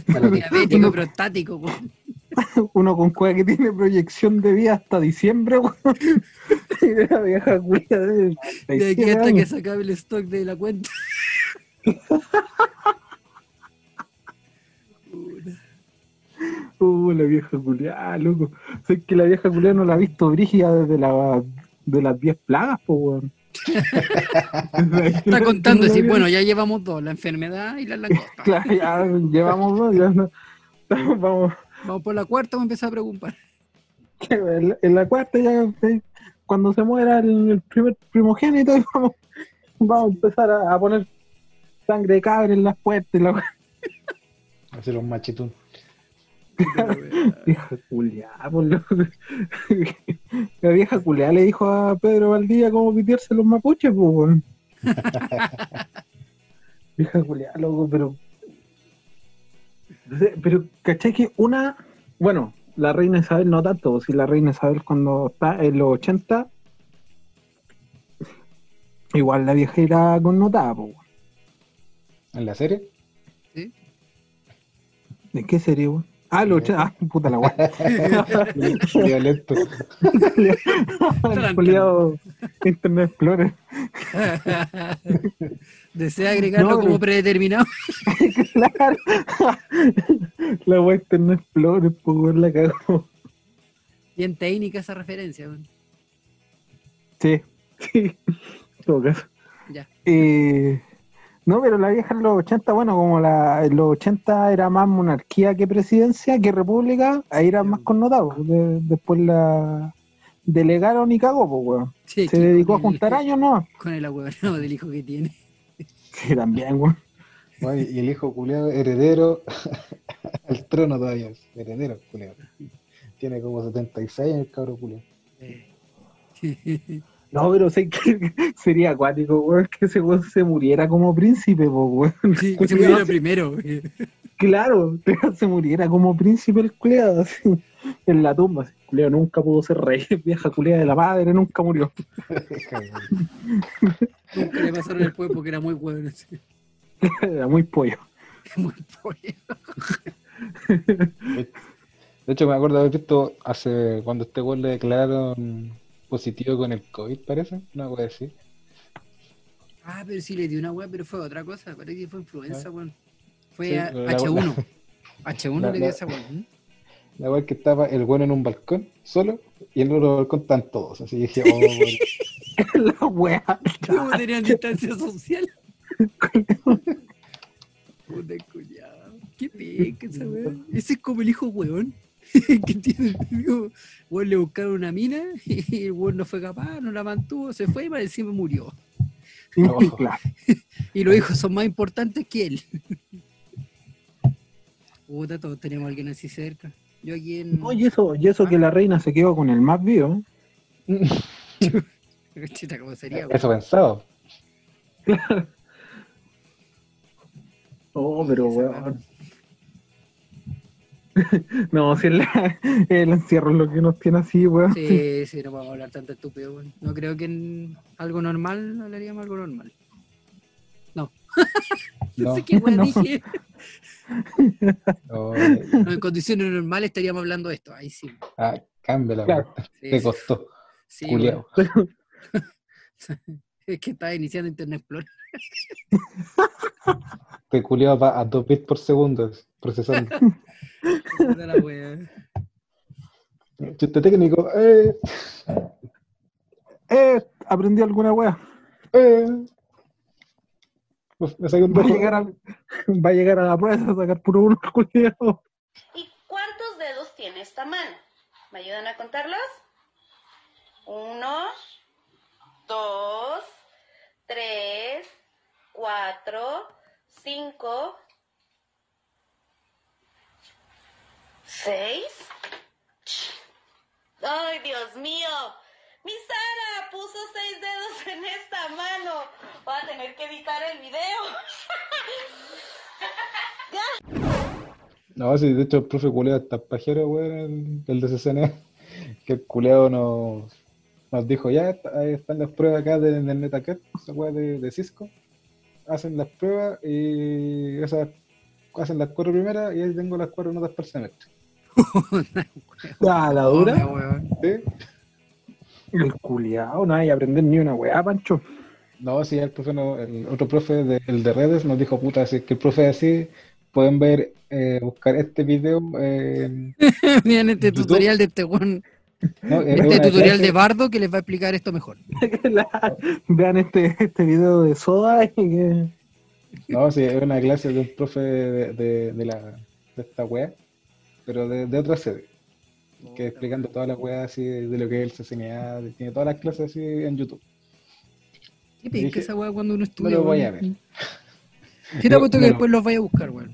Bueno, Diabético, prostático, weón. Uno con cueva que tiene proyección de vida hasta diciembre, weón. Y la vieja culia de De aquí 97 hasta que se acabe el stock de la cuenta. Uh, la vieja culiada, loco. Sé que la vieja culiada no la ha visto brígida desde la, de las 10 plagas, weón. Está contando así, bueno, ya llevamos dos, la enfermedad y la langosta. Claro, ya llevamos dos, ya no- Vamos, Vamos por la cuarta, me empezó a preocupar. En la, en la cuarta ya, cuando se muera el, el primer primogénito, vamos, vamos a empezar a, a poner sangre de cabra en las puertas. y La... wea. Hacer un machitún. Vieja culiá, por loco. La vieja culiá le dijo a Pedro Valdía cómo pitearse los mapuches, pues, weón. Vieja culiá, loco, pero. Pero, ¿cachai que una. Bueno, la reina Isabel no tanto, si la reina Isabel cuando está en los 80. Igual la vieja era connotada, pues. ¿En la serie? ¿De qué serie, weón? Ah, los 80. Ah, puta la weá. Violento. Culiao Internet Explorer. Desea agregarlo No, como predeterminado. Claro. La weá Internet Explorer, pues weón, la cagó. Bien técnica esa referencia, weón. Sí, sí. En todo caso. Ya. Eh, no, pero la vieja en los 80, bueno, como la, en los 80 era más monarquía que presidencia, que república, ahí era más connotado. De- después la delegaron y cagó, pues, weón. Sí, Se dedicó a juntar años, ¿no? Con el ahueonado del hijo que tiene. Sí, también, weón. Oye, y el hijo culiado heredero al trono todavía. es Heredero, culiado. Tiene como 76 en el cabro culiado. No, pero sé que sería acuático, weón, que ese weón se muriera como príncipe, weón. Sí, que se muriera primero. Claro, se muriera como príncipe el culeado, así, en la tumba. así. Culeado nunca pudo ser rey, vieja culeada de la madre, nunca murió. Nunca le pasaron el pueblo porque era muy bueno. sí. Era muy pollo. Muy pollo. De hecho, me acuerdo de haber visto hace cuando este gol le declararon positivo con el COVID, parece. Una cosa así. Ah, pero sí le dio una weá, pero fue otra cosa. Parece que fue influenza, weón. Fue Sí, a- pero la- H1. H1 la- le dio esa weá. ¿Mm? La weá que estaba el bueno en un balcón solo y en el otro balcón están todos. Así dije, oh, weón. la wea. ¿Cómo tenían distancia social? Puta culiao. Qué pica esa weá. Ese es como el hijo weón. que tiene, digo, weón le buscaron una mina y el weón no fue capaz, no la mantuvo, se fue y encima murió. No. Claro. Y los hijos son más importantes que él. Puta, todos tenemos a alguien así cerca. Yo aquí en. No, y eso, y eso que la reina se quedó con el más vivo. Chita, ¿cómo sería? Eso pensado. Oh, pero weón. No, si el, el encierro es lo que nos tiene así, weón. Sí, sí, no podemos hablar tanto estúpido, weón. No creo que en algo normal hablaríamos algo normal. No. no No. sé qué weón No. dije. No, No, en condiciones normales estaríamos hablando de esto. Ahí sí. ah, cambia la Claro. Sí, Te sí, costó. sí. Es que estaba iniciando Internet Explorer. Te culiao va a 2 bits por segundo procesando. Puta la wea. Chiste técnico. Eh, Eh, aprendí alguna wea. eh. Uf, me saqué un Va a llegar a, va a, llegar a la prueba a sacar puro uno, culiao. ¿Y cuántos dedos tiene esta mano? ¿Me ayudan a contarlos? Uno, dos, tres, cuatro, cinco, seis. ¡Ay, Dios mío! ¡Mi Sara puso seis dedos en esta mano! Voy a tener que editar el video. No, sí, de hecho el profe culeado está pajero, weón, el, el de CCN, que el culeado nos, nos dijo, ya, ahí están las pruebas acá de- del NetaCat, esa weá de, de Cisco, hacen las pruebas y esas hacen las cuatro primeras y ahí tengo las cuatro notas por semestre. Ah, la dura. ¿Sí? El culiao, no hay que aprender ni una weá, Pancho. No, sí, el profe no, el otro profe, de, el de redes, nos dijo, puta, si es que el profe es así, pueden ver, eh, buscar este video en... Miren este YouTube. tutorial de este weón. No, es Este tutorial clase- de Bardo que les va a explicar esto mejor. La- vean este, este video de soda y que. No, sí, es una clase de un profe de, de, de la, de esta wea. pero de, de otra sede. Que explicando todas las weas así de, lo que es el CCNA, tiene todas las clases así en YouTube. ¿Qué dije, penca esa weá cuando uno estudia? lo voy a ver. ¿Qué te apuesto que No, no. después los vaya a buscar, weón?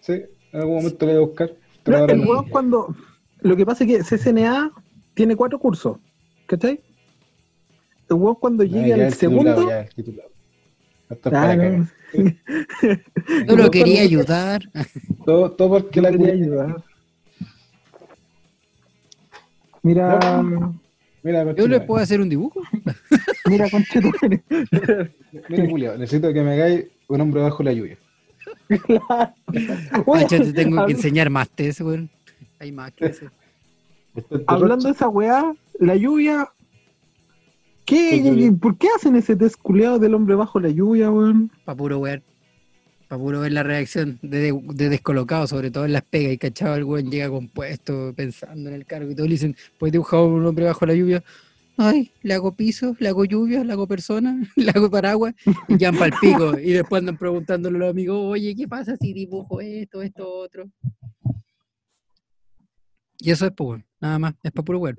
Sí, en algún momento lo voy a buscar. Pero el no. weón cuando. Lo que pasa es que CCNA tiene cuatro cursos. ¿Cachai? El weón cuando No, llegue ya al el titulado, segundo. ya el titulado. Hasta Ah, no. No lo quería ayudar. Todo, todo porque la quería ayudar. Mira, Mira, ¿Yo le puedo hacer un dibujo? mira, conchito. Mira, Julio, necesito que me hagáis un hombre bajo la lluvia. Pacha, te tengo que enseñar más eso, weón. Hay más que eso. Después de Hablando de esa weá, la lluvia. ¿Qué? ¿Por qué hacen ese test del hombre bajo la lluvia, weón? Para puro ver. Para puro ver la reacción de, de descolocado, sobre todo en las pegas. Y cachado, el weón llega compuesto, pensando en el cargo. Y todos le dicen, pues dibujar un hombre bajo la lluvia. Ay, le hago piso, le hago lluvia, le hago persona, le hago paraguas. Y ya para el pico. Y después andan preguntándole a los amigos, oye, ¿qué pasa si dibujo esto, esto, otro? Y eso es, pues, nada más. Es para puro poder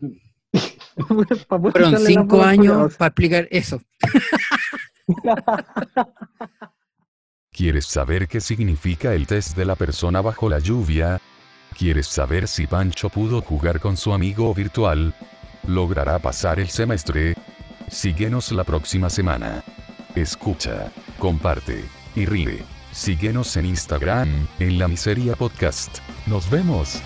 Fueron cinco años para explicar eso. ¿Quieres saber qué significa el test de la persona bajo la lluvia? ¿Quieres saber si Pancho pudo jugar con su amigo virtual? ¿Logrará pasar el semestre? Síguenos la próxima semana. Escucha, comparte y ríe. Síguenos en Instagram, en la miseria podcast. Nos vemos.